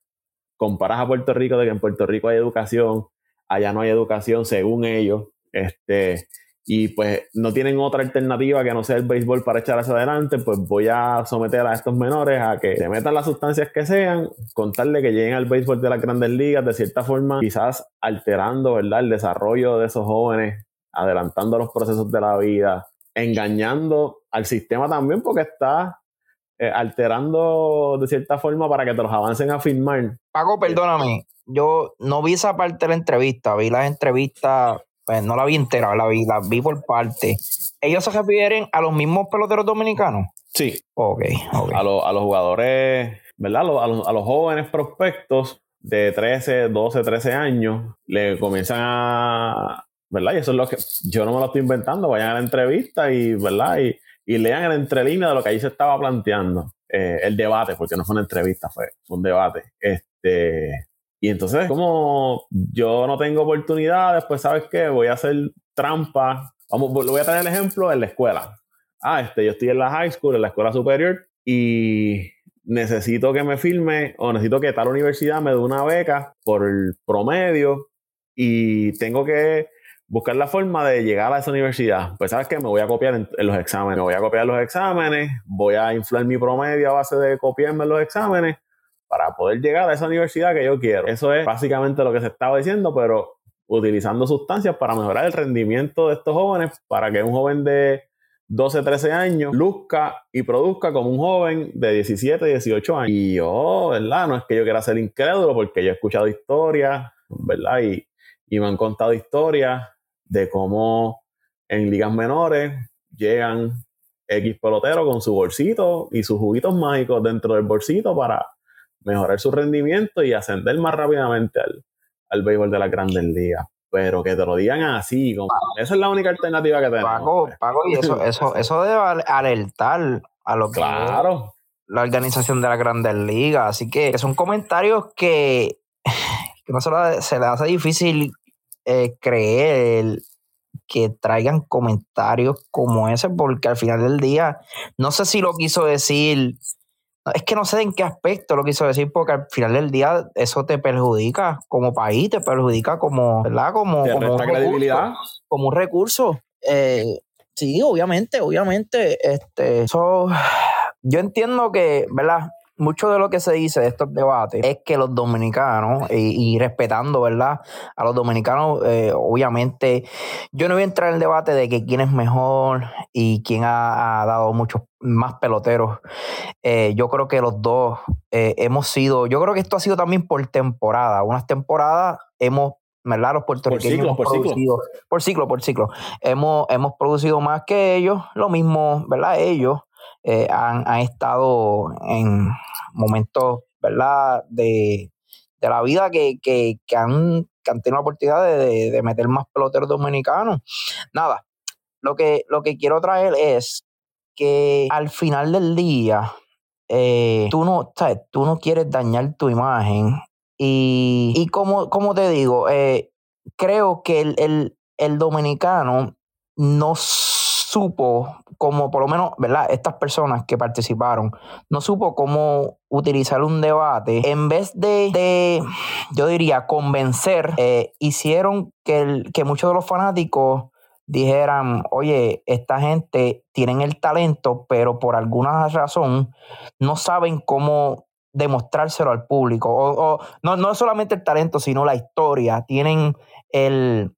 comparas a Puerto Rico de que en Puerto Rico hay educación, allá no hay educación según ellos, este, y pues no tienen otra alternativa que no sea el béisbol para echar hacia adelante, pues voy a someter a estos menores a que se metan las sustancias que sean, contarle que lleguen al béisbol de las grandes ligas, de cierta forma, quizás alterando, ¿verdad?, el desarrollo de esos jóvenes, adelantando los procesos de la vida, engañando al sistema también porque está eh, alterando de cierta forma para que te los avancen a firmar. Paco, perdóname, yo no vi esa parte de la entrevista, vi las entrevistas, pues no la vi entera, la vi, la vi por parte. ¿Ellos se refieren a los mismos peloteros dominicanos? Sí. Ok, A, a los jugadores, ¿verdad? A los, a los jóvenes prospectos de 13, 12, 13 años, le comienzan a, ¿verdad? Y eso es lo que yo no me lo estoy inventando, vayan a la entrevista y, ¿verdad? Y, y lean el entrelínea de lo que ahí se estaba planteando, eh, el debate, porque no fue una entrevista, fue, un debate. Este, y entonces, como yo no tengo oportunidades, pues, ¿sabes qué? Voy a hacer trampa. Vamos, le voy a traer el ejemplo en la escuela. Ah, este, yo estoy en la high school, en la escuela superior, y necesito que me firme o necesito que tal universidad me dé una beca por el promedio y tengo que buscar la forma de llegar a esa universidad. Pues sabes que me voy a copiar en, los exámenes, me voy a copiar los exámenes, voy a inflar mi promedio a base de copiarme los exámenes para poder llegar a esa universidad que yo quiero. Eso es básicamente lo que se estaba diciendo, pero utilizando sustancias para mejorar el rendimiento de estos jóvenes, para que un joven de 12, 13 años luzca y produzca como un joven de 17, 18 años. Y yo, ¿verdad? No es que yo quiera ser incrédulo, porque yo he escuchado historias, ¿verdad? Y, y me han contado historias de cómo en ligas menores llegan X peloteros con su bolsito y sus juguitos mágicos dentro del bolsito para mejorar su rendimiento y ascender más rápidamente al, al béisbol de las grandes ligas. Pero que te lo digan así, como, esa es la única alternativa que tenemos. Pago, pago, y eso, [laughs] eso, eso debe alertar a lo que claro. la organización de las grandes ligas. Así que son comentarios que, que no se, se le hace difícil eh, creer que traigan comentarios como ese, porque al final del día, no sé si lo quiso decir, es que no sé en qué aspecto lo quiso decir, porque al final del día eso te perjudica como país, te perjudica como, ¿verdad? Como, como, un, credibilidad? Recurso, como un recurso. Eh, sí, obviamente, obviamente, este, eso, yo entiendo que, ¿verdad? Mucho de lo que se dice de estos debates es que los dominicanos, y, respetando, ¿verdad? A los dominicanos, eh, obviamente, yo no voy a entrar en el debate de que quién es mejor y quién ha, dado muchos más peloteros. Eh, yo creo que los dos eh, hemos sido, yo creo que esto ha sido también por temporada. Unas temporadas hemos ¿verdad? Los puertorriqueños por ciclo, por ciclo. por ciclo, por ciclo. Hemos, hemos producido más que ellos, lo mismo, ¿verdad? Ellos eh, han, estado en momentos, ¿verdad?, de, la vida que, han, tenido la oportunidad de, meter más peloteros dominicanos. Nada, lo que, lo que quiero traer es que al final del día, eh, tú, no, tú no quieres dañar tu imagen. Y, como, como te digo, eh, creo que el, el, el dominicano no supo cómo, por lo menos, ¿verdad? Estas personas que participaron, no supo cómo utilizar un debate. En vez de, yo diría, convencer, eh, hicieron que, el, que muchos de los fanáticos dijeran, oye, esta gente tienen el talento, pero por alguna razón no saben cómo demostrárselo al público. O, no, no solamente el talento, sino la historia. Tienen el.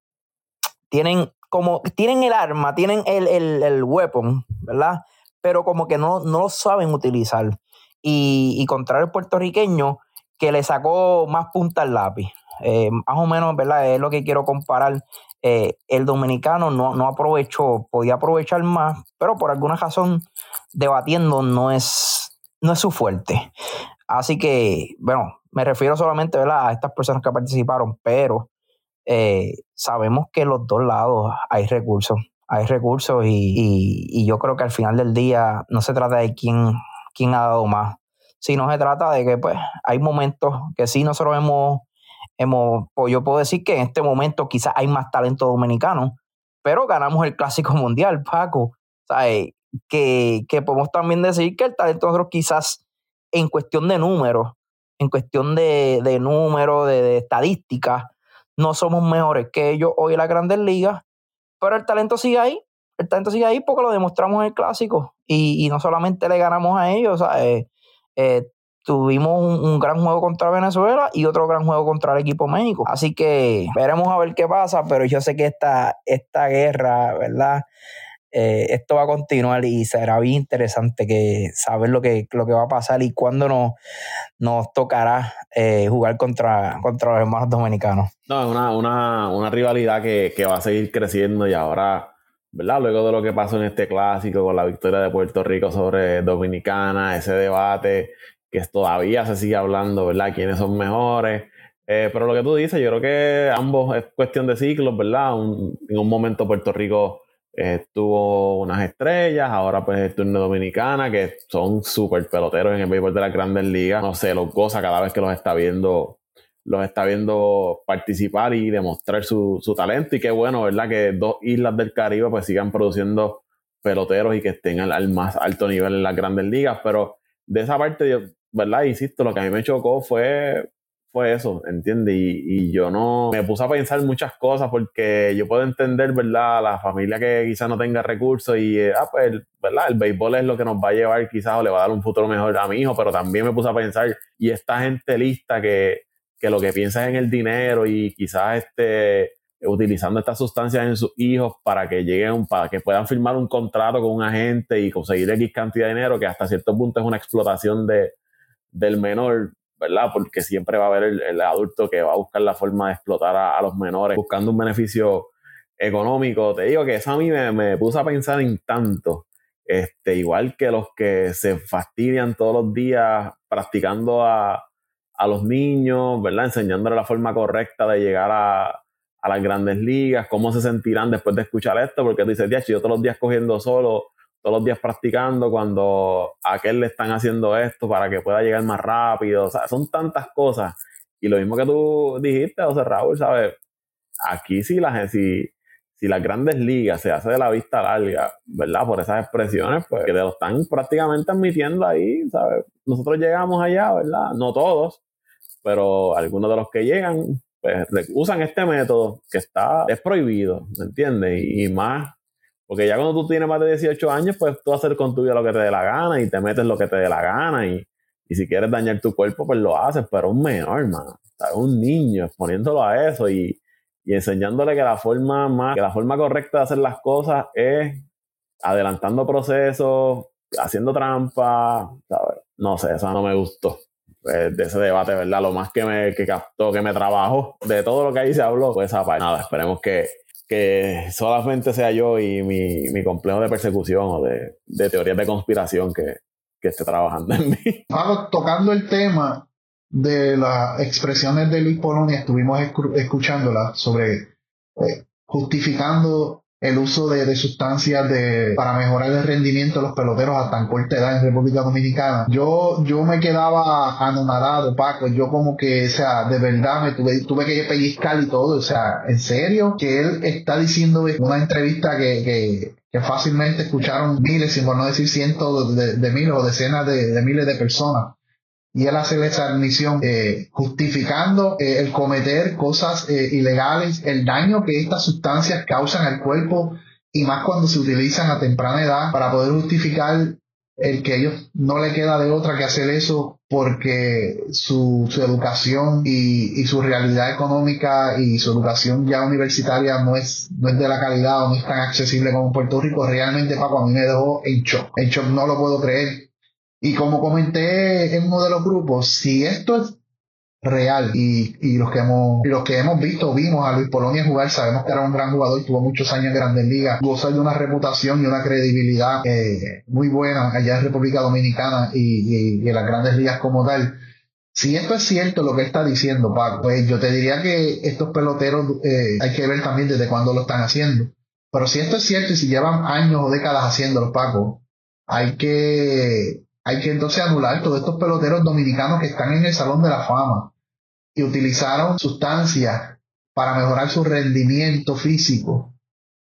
Tienen como tienen el arma, tienen el, el, weapon, ¿verdad? Pero como que no, no lo saben utilizar. Y, y contra el puertorriqueño, que le sacó más punta al lápiz. Eh, más o menos, ¿verdad? Es lo que quiero comparar. Eh, el dominicano no, no, aprovechó, podía aprovechar más, pero por alguna razón debatiendo no es, no es su fuerte. Así que, bueno, me refiero solamente a estas personas que participaron, pero eh, sabemos que los dos lados hay recursos, hay recursos y, yo creo que al final del día no se trata de quién, quién ha dado más, sino se trata de que pues hay momentos que sí nosotros hemos, hemos pues yo puedo decir que en este momento quizás hay más talento dominicano, pero ganamos el Clásico Mundial, Paco. ¿sabes? Que, que podemos también decir que el talento nosotros quizás en cuestión de números, en cuestión de, de números, de, de estadísticas, no somos mejores que ellos hoy en las grandes ligas, pero el talento sigue ahí, el talento sigue ahí porque lo demostramos en el clásico y, no solamente le ganamos a ellos, eh, eh, tuvimos un, gran juego contra Venezuela y otro gran juego contra el equipo México. Así que veremos a ver qué pasa, pero yo sé que esta, esta guerra, ¿verdad? Eh, esto va a continuar y será bien interesante que saber lo que, lo que va a pasar y cuándo nos, nos tocará eh, jugar contra, contra los hermanos dominicanos. No, es una, una, una rivalidad que, que, va a seguir creciendo y ahora, ¿verdad? Luego de lo que pasó en este clásico con la victoria de Puerto Rico sobre Dominicana, ese debate que todavía se sigue hablando, ¿verdad? ¿Quiénes son mejores? Eh, pero lo que tú dices, yo creo que ambos es cuestión de ciclos, ¿verdad? en un momento Puerto Rico tuvo unas estrellas, ahora pues el turno dominicana, que son súper peloteros en el béisbol de las grandes ligas. No sé, los goza cada vez que los está viendo, los está viendo participar y demostrar su, talento. Y qué bueno, ¿verdad? Que dos islas del Caribe pues sigan produciendo peloteros y que estén al, más alto nivel en las grandes ligas. Pero de esa parte, ¿verdad? Insisto, lo que a mí me chocó fue fue eso, ¿entiendes? Y, yo no me puse a pensar muchas cosas porque yo puedo entender, ¿verdad? La familia que quizás no tenga recursos y, eh, ah, pues, ¿verdad? El béisbol es lo que nos va a llevar quizás o le va a dar un futuro mejor a mi hijo, pero también me puse a pensar, y esta gente lista que, que lo que piensa es en el dinero y quizás esté utilizando estas sustancias en sus hijos para que lleguen, para que puedan firmar un contrato con un agente y conseguir X cantidad de dinero, que hasta cierto punto es una explotación de, del menor ¿verdad? Porque siempre va a haber el, adulto que va a buscar la forma de explotar a, los menores buscando un beneficio económico. Te digo que eso a mí me, me puso a pensar en tanto. Este, igual que los que se fastidian todos los días practicando a, a los niños, ¿verdad? Enseñándole la forma correcta de llegar a, a las grandes ligas, cómo se sentirán después de escuchar esto, porque tú dices, yo todos los días cogiendo solo todos los días practicando cuando a aquel le están haciendo esto para que pueda llegar más rápido. O sea, son tantas cosas. Y lo mismo que tú dijiste, José Raúl, ¿sabes? Aquí sí las, si, si las grandes ligas se hace de la vista larga, ¿verdad? Por esas expresiones, pues que te lo están prácticamente admitiendo ahí, ¿sabes? Nosotros llegamos allá, ¿verdad? No todos, pero algunos de los que llegan, pues usan este método que está, es prohibido, ¿me entiendes? y más porque ya cuando tú tienes más de 18 años, pues tú haces con tu vida lo que te dé la gana y te metes lo que te dé la gana y, si quieres dañar tu cuerpo, pues lo haces, pero un menor, hermano, un niño exponiéndolo a eso y, enseñándole que la forma más, que la forma correcta de hacer las cosas es adelantando procesos, haciendo trampa, ¿sabes? No sé, eso no me gustó. Pues, de ese debate, ¿verdad? Lo más que me que captó, que me trabajó, de todo lo que ahí se habló, pues esa parte. Nada, esperemos que, que solamente sea yo y mi, mi complejo de persecución o de, de teorías de conspiración que, que, esté trabajando en mí. [laughs] tocando el tema de las expresiones de Luis Polonia, estuvimos escuchándolas sobre eh, justificando el uso de, sustancias de, para mejorar el rendimiento de los peloteros a tan corta edad en República Dominicana. Yo, yo me quedaba anonadado, Paco. Yo como que, o sea, de verdad me tuve, tuve que pellizcar y todo. O sea, en serio, que él está diciendo en una entrevista que, que, que fácilmente escucharon miles, si por no decir cientos de, miles o decenas de miles de personas y él hace esa admisión eh, justificando eh, el cometer cosas eh, ilegales, el daño que estas sustancias causan al cuerpo y más cuando se utilizan a temprana edad para poder justificar el que ellos no le queda de otra que hacer eso porque su, su educación y, y, su realidad económica y su educación ya universitaria no es, no es de la calidad o no es tan accesible como en Puerto Rico, realmente Paco a mí me dejó en shock. En shock no lo puedo creer y como comenté en uno de los grupos, si esto es real y, y, los que hemos los que hemos visto vimos a Luis Polonia jugar sabemos que era un gran jugador tuvo muchos años en Grandes Ligas goza de una reputación y una credibilidad eh, muy buena allá en República Dominicana y, y, en las Grandes Ligas como tal. Si esto es cierto lo que está diciendo Paco pues yo te diría que estos peloteros eh, hay que ver también desde cuándo lo están haciendo. Pero si esto es cierto y si llevan años o décadas haciéndolo Paco hay que hay que entonces anular todos estos peloteros dominicanos que están en el Salón de la Fama y utilizaron sustancias para mejorar su rendimiento físico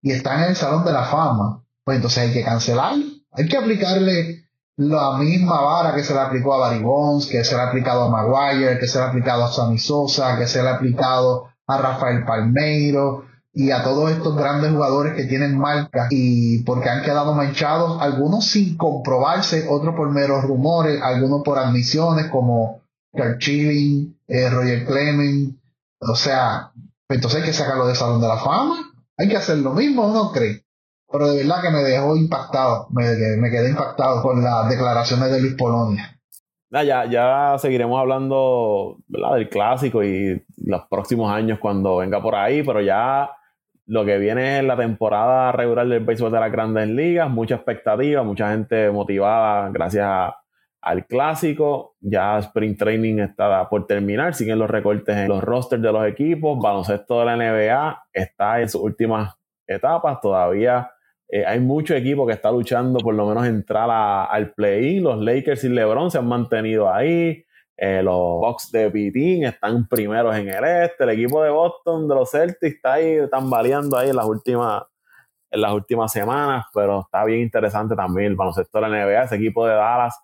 y están en el Salón de la Fama, pues entonces hay que cancelar, hay que aplicarle la misma vara que se le aplicó a Barry que se le ha aplicado a Maguire, que se le ha aplicado a Sammy Sosa, que se le ha aplicado a Rafael Palmeiro y a todos estos grandes jugadores que tienen marca y porque han quedado manchados, algunos sin comprobarse, otros por meros rumores, algunos por admisiones como Carl Chilling, eh, Roger Clemens, o sea, entonces hay que sacarlo del Salón de la Fama, hay que hacer lo mismo, ¿no cree? Pero de verdad que me dejó impactado, me, me quedé impactado con las declaraciones de Luis Polonia. ya, ya seguiremos hablando del clásico y los próximos años cuando venga por ahí, pero ya lo que viene es la temporada regular del béisbol de las grandes ligas, mucha expectativa, mucha gente motivada gracias a al clásico. Ya Spring Training está por terminar, siguen los recortes en los rosters de los equipos. Baloncesto de la NBA está en sus últimas etapas. Todavía eh, hay mucho equipo que está luchando por lo menos entrar al play-in. Los Lakers y LeBron se han mantenido ahí. Eh, los Bucks de Pitín están primeros en el este. El equipo de Boston, de los Celtics, está ahí tambaleando ahí en las últimas en las últimas semanas, pero está bien interesante también el baloncesto de NBA. Ese equipo de Dallas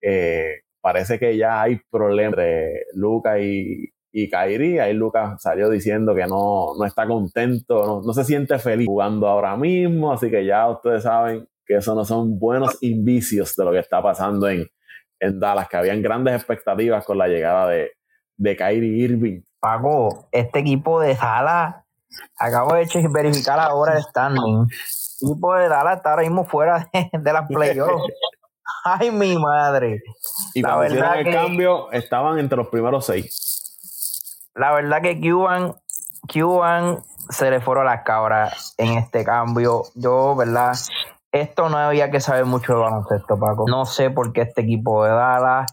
eh, parece que ya hay problemas entre Luca y, y Kairi. Ahí Lucas salió diciendo que no, no está contento, no, se siente feliz jugando ahora mismo, así que ya ustedes saben que eso no son buenos indicios de lo que está pasando en, en Dallas, que habían grandes expectativas con la llegada de, de Kyrie Irving. Pago, este equipo de Dallas, acabo de verificar ahora el standing. El equipo de Dallas está ahora mismo fuera de, de las playoffs. [laughs] Ay, mi madre. Y la verdad el cambio, estaban entre los primeros seis. La verdad que Cuban, Cuban se le fueron las cabras en este cambio. Yo, ¿verdad? Esto no había que saber mucho de baloncesto, Paco. No sé por qué este equipo de Dallas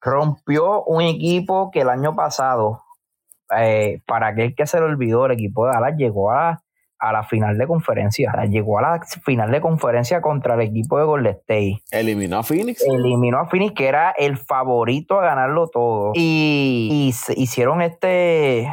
rompió un equipo que el año pasado, eh, para aquel que se le olvidó, el equipo de Dallas llegó a a la final de conferencia. Llegó a la final de conferencia contra el equipo de Golden State. Eliminó a Phoenix. Eliminó a Phoenix, que era el favorito a ganarlo todo. Y, hicieron este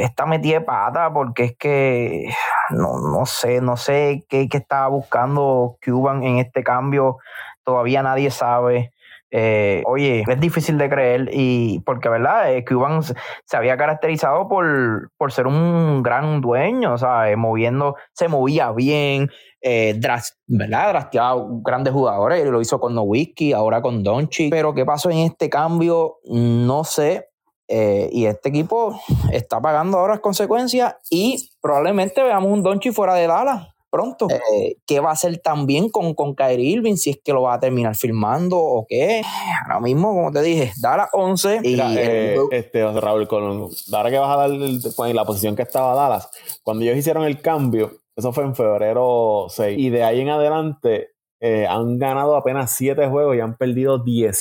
esta metida de pata porque es que no, no sé, no sé qué, qué estaba buscando Cuban en este cambio. Todavía nadie sabe. Eh, oye, es difícil de creer y porque, ¿verdad? Eh, Cuban se había caracterizado por, por ser un gran dueño, o sea, moviendo, se movía bien, eh, ¿verdad? Drasteaba grandes jugadores, lo hizo con Nowitzki, ahora con Donchi, pero ¿qué pasó en este cambio? No sé, eh, y este equipo está pagando ahora las consecuencias y probablemente veamos un Donchi fuera de Dallas pronto. Eh, ¿Qué va a hacer también con, con Kyrie Irving? Si es que lo va a terminar filmando o qué. Ahora mismo, como te dije, da las 11 y... Eh, este, Raúl, con, ahora que vas a dar pues, la posición que estaba Dallas, cuando ellos hicieron el cambio, eso fue en febrero 6, y de ahí en adelante eh, han ganado apenas 7 juegos y han perdido 10.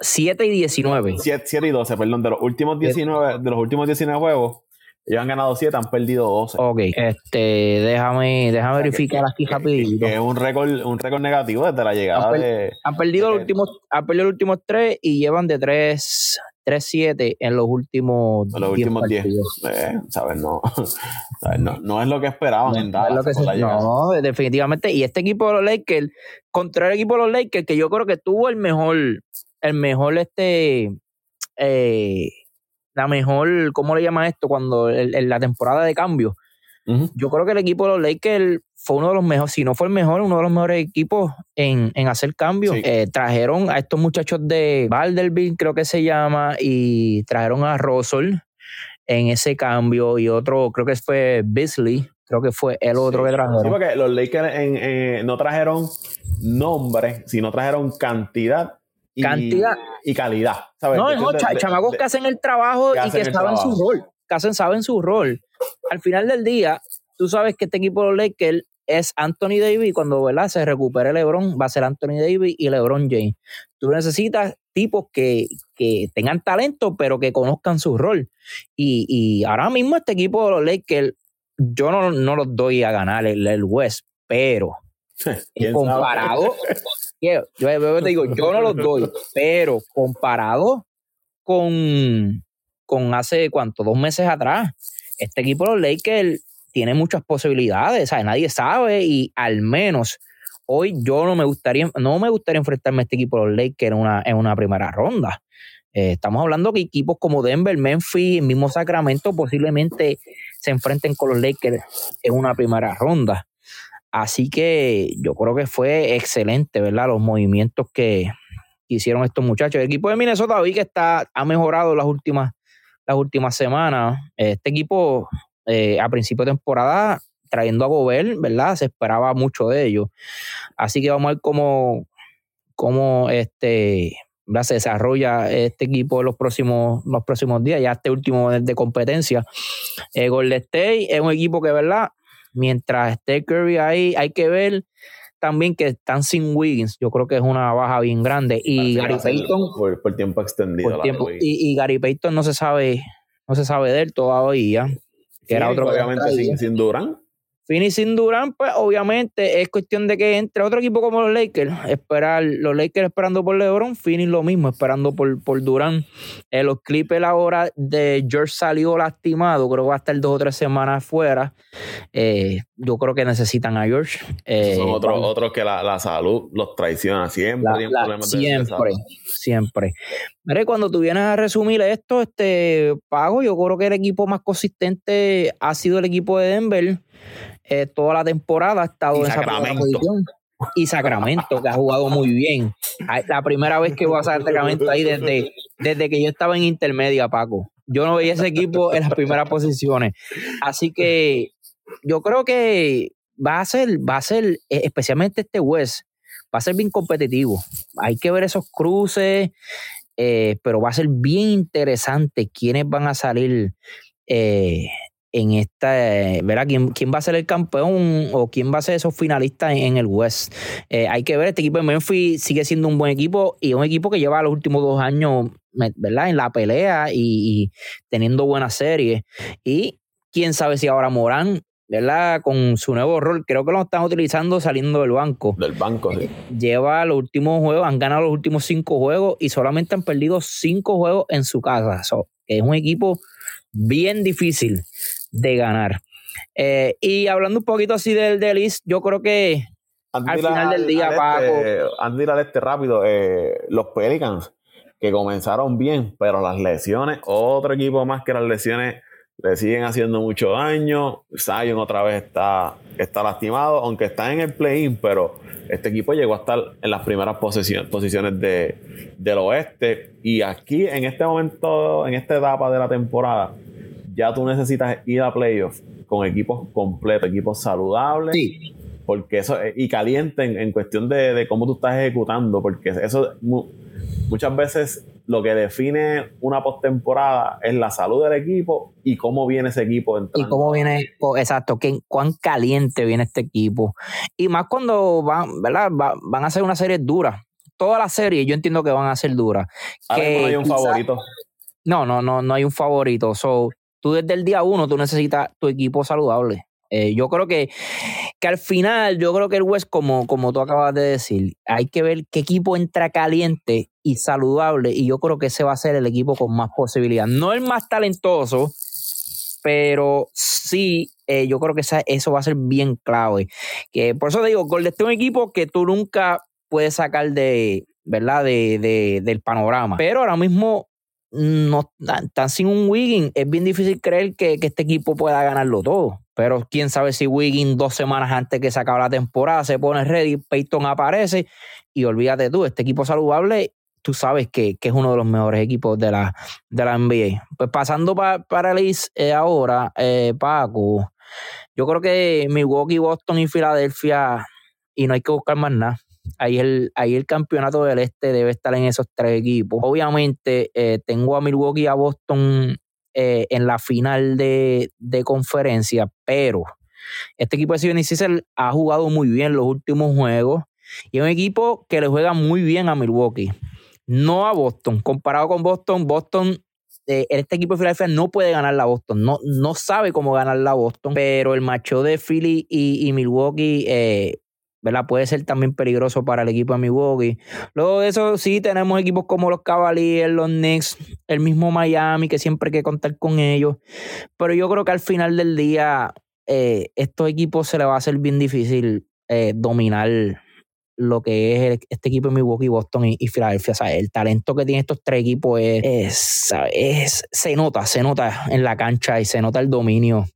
7 y 19. 7, y 12, perdón, de los últimos 19, de los últimos 19 juegos, ellos han ganado 7, han perdido 12. Ok, este, déjame, déjame verificar aquí rapidito. es un récord, un récord negativo desde la llegada de. Han perdido, los últimos, han perdido los últimos 3 y llevan de 3. 3-7 en los últimos 10. Los últimos 10. Eh, ¿sabes? No, [laughs] No, no, es lo que esperaban en Dallas. no, definitivamente. Y este equipo de los Lakers, contra el equipo de los Lakers, que yo creo que tuvo el mejor, el mejor este, eh, la mejor, ¿cómo le llama esto? Cuando en la temporada de cambio. Yo creo que el equipo de los Lakers fue uno de los mejores, si no fue el mejor, uno de los mejores equipos en, hacer cambios. Eh, trajeron a estos muchachos de Vanderbilt, creo que se llama, y trajeron a Russell en ese cambio y otro, creo que fue Beasley, creo que fue el otro que trajeron. Sí, porque los Lakers no trajeron nombre, sino trajeron cantidad Cantidad. y calidad. ¿sabes? No, no, de- chamacos que hacen el trabajo que y que saben su rol. Que hacen, saben su rol. Al final del día, tú sabes que este equipo de los Lakers es Anthony Davis y cuando ¿verdad? se recupere LeBron va a ser Anthony Davis y LeBron James. Tú necesitas tipos que, que tengan talento pero que conozcan su rol. Y, y ahora mismo este equipo de los Lakers, yo no, no los doy a ganar el, el West, pero [laughs] ¿Quién comparado, [laughs] yo, te digo, yo no los doy, [laughs] pero comparado con, con hace cuánto, dos meses atrás, este equipo de los Lakers tiene muchas posibilidades, ¿sabes? nadie sabe y al menos hoy yo no me gustaría, no me gustaría enfrentarme a este equipo de los Lakers en una, en una primera ronda. Eh, estamos hablando que equipos como Denver, Memphis, el mismo Sacramento posiblemente se enfrenten con los Lakers en una primera ronda. Así que yo creo que fue excelente, ¿verdad? Los movimientos que hicieron estos muchachos. El equipo de Minnesota vi que está, ha mejorado las últimas, las últimas semanas. Este equipo eh, a principio de temporada, trayendo a Gobert, ¿verdad? Se esperaba mucho de ellos. Así que vamos a ver cómo, cómo este, se desarrolla este equipo en los próximos, los próximos días. Ya este último de competencia. Eh, Golden State es un equipo que, ¿verdad? Mientras esté Curry ahí, hay que ver también que están sin Wiggins. Yo creo que es una baja bien grande. Y Gary Payton, Por, por tiempo extendido. por tiempo, y, y Gary Payton no se sabe, no se sabe de él todavía. Que era otro obviamente sin, sin Durán. Finney sin Durán, pues obviamente es cuestión de que entre otro equipo como los Lakers, esperar, los Lakers esperando por LeBron, Finney lo mismo, esperando por, por Durán. Eh, los Clippers ahora de George salió lastimado, creo que va a estar dos o tres semanas fuera. Eh, yo creo que necesitan a George. Eh, Son otros, vamos, otros que la, la salud los traiciona. Siempre la- la- siempre, siempre. Mire, cuando tú vienes a resumir esto, este pago, yo creo que el equipo más consistente ha sido el equipo de Denver. Eh, toda la temporada ha estado Y en esa Sacramento. posición. Y Sacramento, que ha jugado muy bien. La primera vez que voy a Sacramento ahí desde, desde que yo estaba en intermedia, Paco. Yo no veía ese equipo en las primeras posiciones. Así que yo creo que va a ser, va a ser, eh, especialmente este West, va a ser bien competitivo. Hay que ver esos cruces, eh, pero va a ser bien interesante quiénes van a salir eh, en esta, eh, ¿verdad? ¿Quién, quién va a ser el campeón o quién va a ser esos finalistas en, en el West? Eh, hay que ver, este equipo de Memphis sigue siendo un buen equipo y un equipo que lleva los últimos dos años, ¿verdad? En la pelea y, y teniendo buenas series. Y quién sabe si ahora Morán, ¿verdad? Con su nuevo rol, creo que lo están utilizando saliendo del banco Del banco, sí. lleva los últimos juegos, han ganado los últimos cinco juegos y solamente han perdido cinco juegos en su casa. So, es un equipo bien difícil de ganar. Eh, y hablando un poquito así del, del East, yo creo que Al final del día, este, antes de este rápido, eh, los Pelicans, que comenzaron bien, pero las lesiones, otro equipo más que las lesiones le siguen haciendo mucho daño. Zion otra vez está, está lastimado, aunque está en el play-in, pero este equipo llegó a estar en las primeras posiciones, posiciones de, del oeste. Y aquí, en este momento, en esta etapa de la temporada, ya tú necesitas ir a playoffs con equipos completos, equipos saludables sí, porque eso y caliente en, en cuestión de, de cómo tú estás ejecutando, porque eso mu- muchas veces lo que define una postemporada es la salud del equipo y cómo viene ese equipo y entrando. cómo viene, exacto, que, cuán caliente viene este equipo. Y más cuando van, ¿verdad? Va- van a hacer una serie dura. Todas las series yo entiendo que van a ser duras. Ahora no hay un quizá- favorito. No, no, no, no hay un favorito. So, tú desde el día uno, tú necesitas tu equipo saludable. Eh, yo creo que, que al final, yo creo que el West, como, como tú acabas de decir, hay que ver qué equipo entra caliente y saludable. Y yo creo que ese va a ser el equipo con más posibilidad. No el más talentoso, pero sí, eh, yo creo que esa- eso va a ser bien clave. Que por eso te digo, Golden State es un equipo que tú nunca puedes sacar de, ¿verdad? De, de- del panorama. Pero ahora mismo no están sin un Wiggin. Es bien difícil creer que, que este equipo pueda ganarlo todo. Pero quién sabe si Wiggin dos semanas antes que se acabe la temporada se pone ready, Peyton aparece y olvídate tú, este equipo saludable, tú sabes que, que es uno de los mejores equipos de la, de la NBA. Pues pasando pa- para East eh, ahora, eh, Paco, yo creo que Milwaukee, Boston y Filadelfia, y no hay que buscar más nada. Ahí el, ahí el campeonato del este debe estar en esos tres equipos. Obviamente, eh, tengo a Milwaukee y a Boston eh, en la final de, conferencia, pero este equipo de 76 ha jugado muy bien los últimos juegos y es un equipo que le juega muy bien a Milwaukee, no a Boston. Comparado con Boston, Boston eh, este equipo de Filadelfia no puede ganar la Boston, no, no sabe cómo ganar la Boston, pero el macho de Philly y, Milwaukee eh, ¿verdad? Puede ser también peligroso para el equipo de Milwaukee. Luego de eso, sí, tenemos equipos como los Cavaliers, los Knicks, el mismo Miami, que siempre hay que contar con ellos. Pero yo creo que al final del día, eh, estos equipos se les va a hacer bien difícil eh, dominar lo que es este equipo de Milwaukee, Boston y, Filadelfia. el talento que tienen estos tres equipos es, se nota, se nota en la cancha y se nota el dominio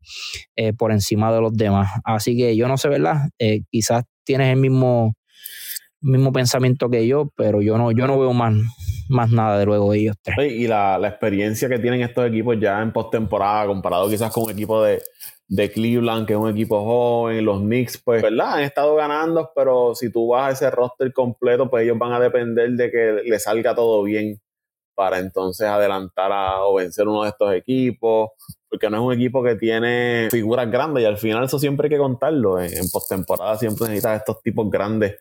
eh, por encima de los demás. Así que yo no sé, ¿verdad? quizás tienes el mismo, mismo pensamiento que yo, pero yo no, yo no veo más, más nada de luego de ellos tres. Y la, experiencia que tienen estos equipos ya en postemporada, comparado quizás con un equipo de, Cleveland, que es un equipo joven, los Knicks, pues, ¿verdad? Han estado ganando, pero si tú vas a ese roster completo, pues ellos van a depender de que le salga todo bien para entonces adelantar o vencer uno de estos equipos, porque no es un equipo que tiene figuras grandes y al final eso siempre hay que contarlo. En, postemporada siempre necesitas estos tipos grandes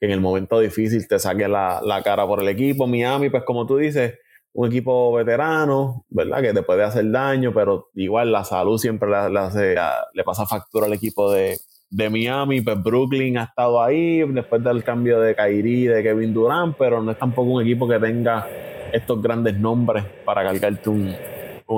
que en el momento difícil te saquen la, cara por el equipo. Miami, pues como tú dices, un equipo veterano, ¿verdad? Que te puede hacer daño, pero igual la salud siempre le, le pasa factura al equipo de, de Miami, pues Brooklyn ha estado ahí después del cambio de Kyrie, de Kevin Durant, pero no es tampoco un equipo que tenga estos grandes nombres para cargarte un,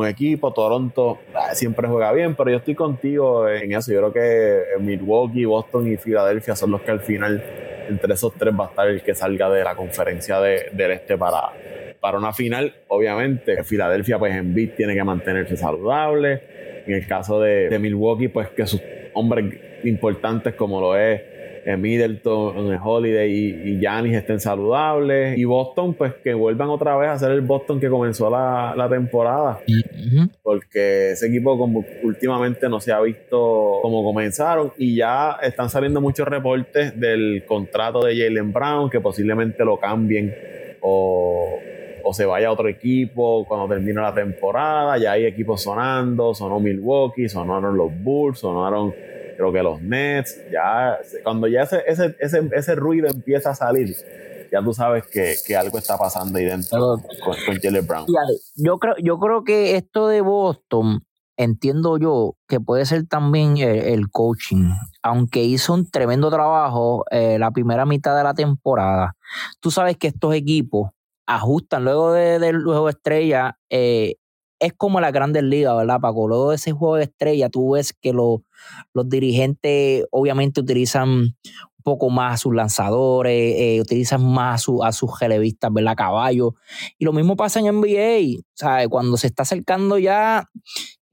equipo. Toronto ah, siempre juega bien, pero yo estoy contigo en eso. Yo creo que Milwaukee, Boston y Filadelfia son los que al final, entre esos tres, va a estar el que salga de la conferencia del este para, para una final. Obviamente, Filadelfia, pues en beat tiene que mantenerse saludable. En el caso de, de Milwaukee, pues que sus hombres importantes como lo es eh, Middleton, Holiday y, y Giannis estén saludables. Y Boston, pues que vuelvan otra vez a ser el Boston que comenzó la, temporada. Porque ese equipo como últimamente no se ha visto como comenzaron. Y ya están saliendo muchos reportes del contrato de Jalen Brown, que posiblemente lo cambien o, o se vaya a otro equipo cuando termine la temporada. Ya hay equipos sonando, sonó Milwaukee, sonaron los Bulls, sonaron creo que los Nets, ya cuando ya ese, ese, ese, ese ruido empieza a salir, ya tú sabes que, que algo está pasando ahí dentro con, con Brown. Yo creo, yo creo que esto de Boston, entiendo yo que puede ser también el, coaching, aunque hizo un tremendo trabajo eh, la primera mitad de la temporada. Tú sabes que estos equipos ajustan luego del juego estrella, eh, es como la grandes ligas, ¿verdad, Paco? Luego de ese juego de estrella, tú ves que los dirigentes obviamente utilizan un poco más a sus lanzadores, eh, utilizan más a, sus relevistas, ¿verdad? Caballos. Y lo mismo pasa en NBA. sea, Cuando se está acercando ya,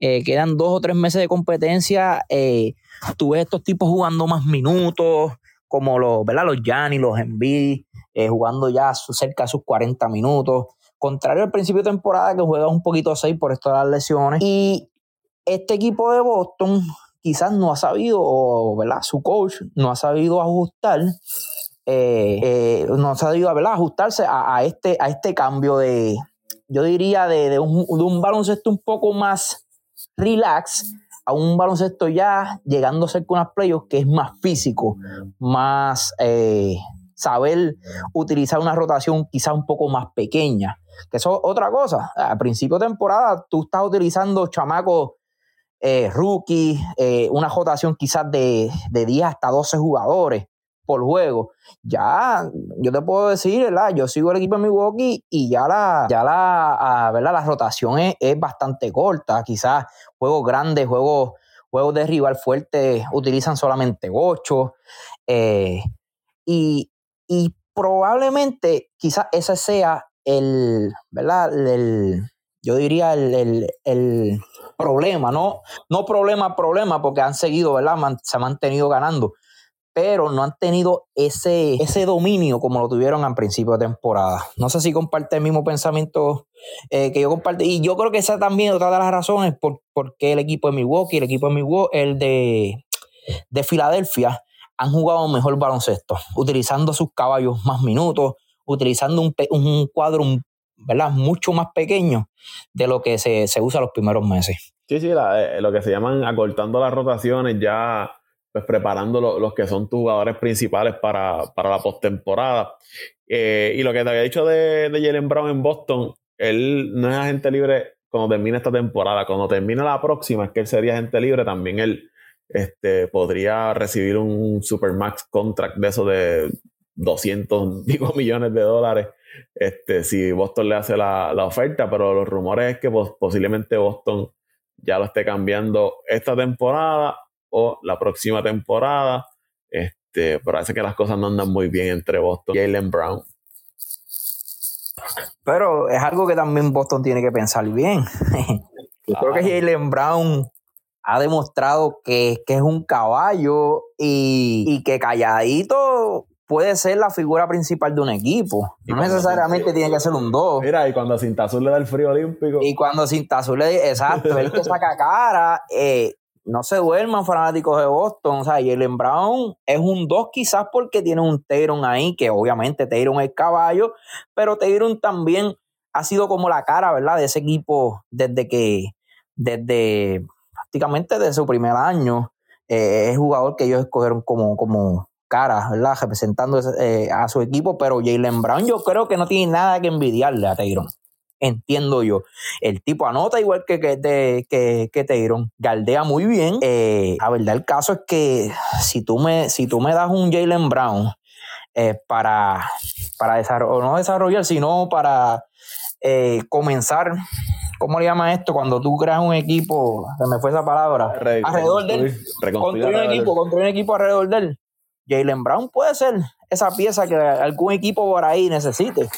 eh, quedan dos o tres meses de competencia, eh, tú ves estos tipos jugando más minutos, como los, ¿verdad? Los los Embiid, jugando ya cerca de sus 40 minutos. Contrario al principio de temporada que juega un poquito así por esto de las lesiones. Y este equipo de Boston quizás no ha sabido, ¿verdad? Su coach no ha sabido ajustar, eh, eh, no ha sabido, ¿verdad? Ajustarse a, este, a este cambio de, yo diría, de, un, baloncesto un poco más relax a un baloncesto ya llegando a ser con unas playoffs que es más físico, más eh, saber utilizar una rotación quizás un poco más pequeña. Que eso es otra cosa. A principio de temporada tú estás utilizando chamacos eh, rookies, eh, una rotación quizás de, de 10 hasta 12 jugadores por juego. Ya, yo te puedo decir, ¿verdad? Yo sigo el equipo de Milwaukee y ya la, ya la, ah, ¿verdad? la rotación es, bastante corta. Quizás juegos grandes, juegos, juegos de rival fuerte utilizan solamente 8. Eh, y, y probablemente quizás ese sea el, ¿verdad? El, yo diría el, problema, ¿no? No problema, problema, porque han seguido, ¿verdad? se han mantenido ganando, pero no han tenido ese, ese dominio como lo tuvieron al principio de temporada. No sé si comparte el mismo pensamiento eh, que yo comparto, y yo creo que esa también es otra de las razones por, por qué el equipo de Milwaukee, el equipo de Milwaukee, el de, de Filadelfia, han jugado mejor baloncesto, utilizando sus caballos más minutos, utilizando un, un cuadro ¿verdad? mucho más pequeño de lo que se, usa los primeros meses. Sí, sí, eh, lo que se llaman acortando las rotaciones, ya pues preparando los que son tus jugadores principales para, la postemporada. Eh, y lo que te había dicho de, de Jalen Brown en Boston, él no es agente libre cuando termine esta temporada. Cuando termine la próxima, es que él sería agente libre, también él este, podría recibir un Supermax contract de eso de 200 digo, millones de dólares este, si Boston le hace la, oferta, pero los rumores es que posiblemente Boston ya lo esté cambiando esta temporada o la próxima temporada. Este, parece que las cosas no andan muy bien entre Boston y Jalen Brown. Pero es algo que también Boston tiene que pensar bien. [laughs] Yo creo que Jalen Brown ha demostrado que, es un caballo y, y, que calladito puede ser la figura principal de un equipo. No necesariamente tiene que ser un 2. Mira, y cuando Azul le da el frío olímpico. Y cuando Azul le exacto, él que saca cara, eh, no se duerman fanáticos de Boston. O sea, Jalen Brown es un 2 quizás porque tiene un Tayron ahí, que obviamente Tayron es caballo, pero Tayron también ha sido como la cara, ¿verdad? De ese equipo desde que, desde prácticamente desde su primer año, eh, es jugador que ellos escogieron como, como, cara, ¿verdad? Representando eh, a su equipo, pero Jalen Brown yo creo que no tiene nada que envidiarle a Tayron. Entiendo yo. El tipo anota igual que, que, que, que Tayron, galdea muy bien. Eh, la verdad, el caso es que si tú me, si tú me das un Jalen Brown eh, para, para desarrollar, no desarrollar, sino para comenzar ¿cómo le llama esto? Cuando tú creas un equipo, se me fue esa palabra, alrededor de él. Construir un equipo, construir un equipo alrededor de él. Jalen Brown puede ser esa pieza que algún equipo por ahí necesite.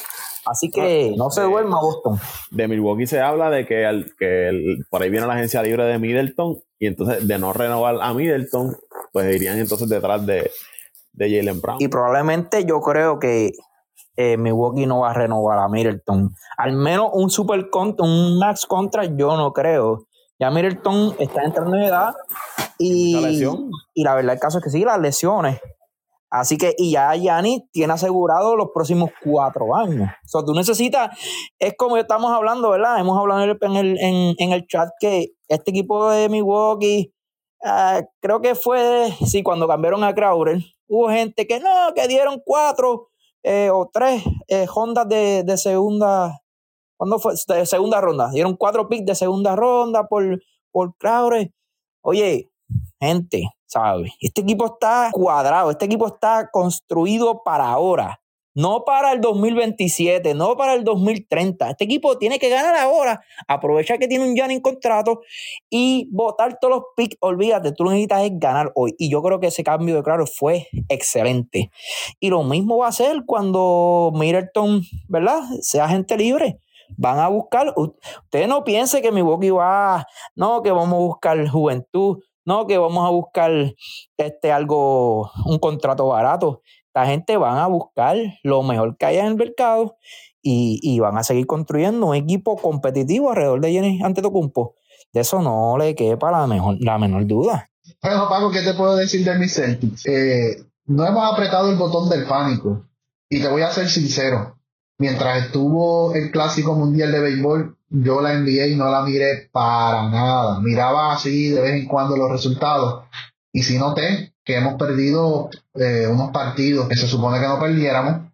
Así que no se duerma Boston. De Milwaukee se habla de que, que por ahí viene la agencia libre de Middleton y entonces de no renovar a Middleton, pues irían entonces detrás de, de Jalen Brown. Y probablemente yo creo que eh, Milwaukee no va a renovar a Middleton. Al menos un super un max contra yo no creo. Ya Middleton está entrando en edad y, y la verdad el caso es que sí, las lesiones Así que, y ya Yanni tiene asegurado los próximos cuatro años. O sea, tú necesitas, es como estamos hablando, ¿verdad? Hemos hablado en el, en el, chat que este equipo de Milwaukee, ah, creo que fue, sí, cuando cambiaron a Crowder, hubo gente que no, que dieron cuatro eh, o tres eh, Hondas de, de segunda, ¿cuándo fue? De segunda ronda. Dieron cuatro picks de segunda ronda por, por Crowder. Oye, gente, ¿sabes? Este equipo está cuadrado, este equipo está construido para ahora, no para el 2027, no para el 2030. Este equipo tiene que ganar ahora, aprovechar que tiene un Jan en contrato y votar todos los picks. Olvídate, tú lo necesitas es ganar hoy. Y yo creo que ese cambio de claro fue excelente. Y lo mismo va a ser cuando Middleton, ¿verdad? Sea gente libre van a buscar. Usted no piense que Milwaukee va, no, que vamos a buscar juventud no, que vamos a buscar este algo, un contrato barato. La gente van a buscar lo mejor que haya en el mercado y, van a seguir construyendo un equipo competitivo alrededor de Jenny Antetokounmpo. De eso no le quepa la, mejor, la menor duda. Bueno, Paco, ¿qué te puedo decir de mis Celtics? Eh, no hemos apretado el botón del pánico. Y te voy a ser sincero. Mientras estuvo el Clásico Mundial de Béisbol, yo la envié y no la miré para nada. Miraba así de vez en cuando los resultados. Y si noté que hemos perdido eh, unos partidos que se supone que no perdiéramos,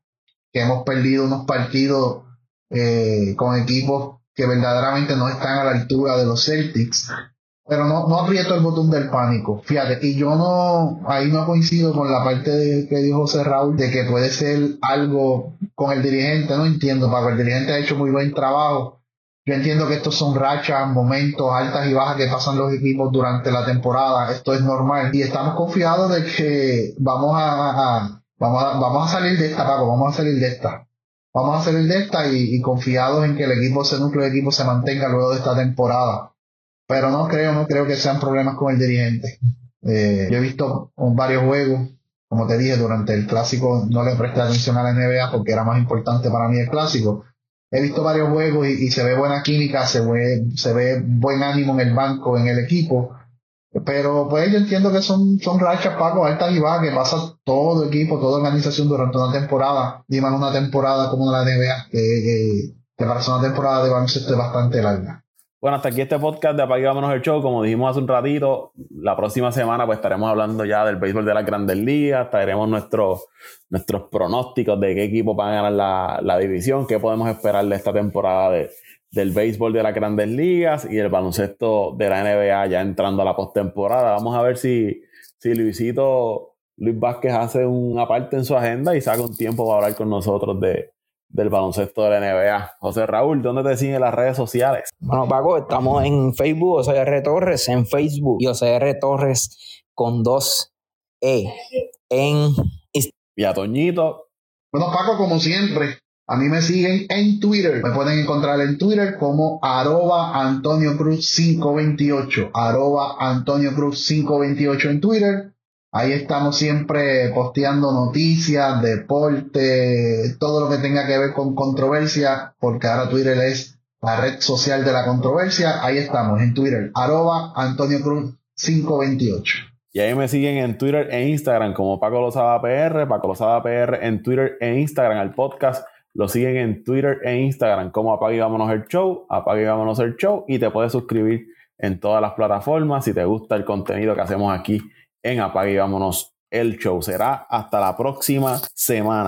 que hemos perdido unos partidos eh, con equipos que verdaderamente no están a la altura de los Celtics. Pero no, no aprieto el botón del pánico. Fíjate, y yo no, ahí no coincido con la parte de, que dijo José Raúl de que puede ser algo con el dirigente. No entiendo, Paco. El dirigente ha hecho muy buen trabajo yo entiendo que estos son rachas, momentos altas y bajas que pasan los equipos durante la temporada. Esto es normal. Y estamos confiados de que vamos a, vamos a, vamos a salir de esta, Paco, vamos a salir de esta. Vamos a salir de esta y, confiados en que el equipo, ese núcleo de equipo se mantenga luego de esta temporada. Pero no creo, no creo que sean problemas con el dirigente. Eh, yo he visto varios juegos, como te dije, durante el clásico no le presté atención a la NBA porque era más importante para mí el clásico he visto varios juegos y, se ve buena química, se ve, se ve buen ánimo en el banco, en el equipo. Pero pues yo entiendo que son, son rachas, Paco, altas y bajas, que pasa todo equipo, toda organización durante una temporada, más una temporada como la NBA, que, que, que para una temporada de baloncesto es bastante larga. Bueno, hasta aquí este podcast de Apague Vámonos el Show. Como dijimos hace un ratito, la próxima semana pues estaremos hablando ya del béisbol de las grandes ligas, traeremos nuestros, nuestros pronósticos de qué equipo va a ganar la, la división, qué podemos esperar de esta temporada de, del béisbol de las grandes ligas y el baloncesto de la NBA ya entrando a la postemporada. Vamos a ver si, si Luisito, Luis Vázquez hace una parte en su agenda y saca un tiempo para hablar con nosotros de, del baloncesto de la NBA. José Raúl, ¿dónde te siguen las redes sociales? Bueno, Paco, estamos en Facebook, R. Torres, en Facebook, y R. Torres con dos E. En y a Toñito. Bueno, Paco, como siempre, a mí me siguen en Twitter. Me pueden encontrar en Twitter como arroba Antonio Cruz 528. Arroba Antonio Cruz 528 en Twitter. Ahí estamos siempre posteando noticias, deporte, todo lo que tenga que ver con controversia, porque ahora Twitter es la red social de la controversia. Ahí estamos en Twitter, arroba Antonio Cruz 528. Y ahí me siguen en Twitter e Instagram como Paco Lozada PR, Paco Lozada PR en Twitter e Instagram, al podcast lo siguen en Twitter e Instagram como Apague y Vámonos el Show, Apague y Vámonos el Show, y te puedes suscribir en todas las plataformas si te gusta el contenido que hacemos aquí en Apague y Vámonos el Show. Será hasta la próxima semana.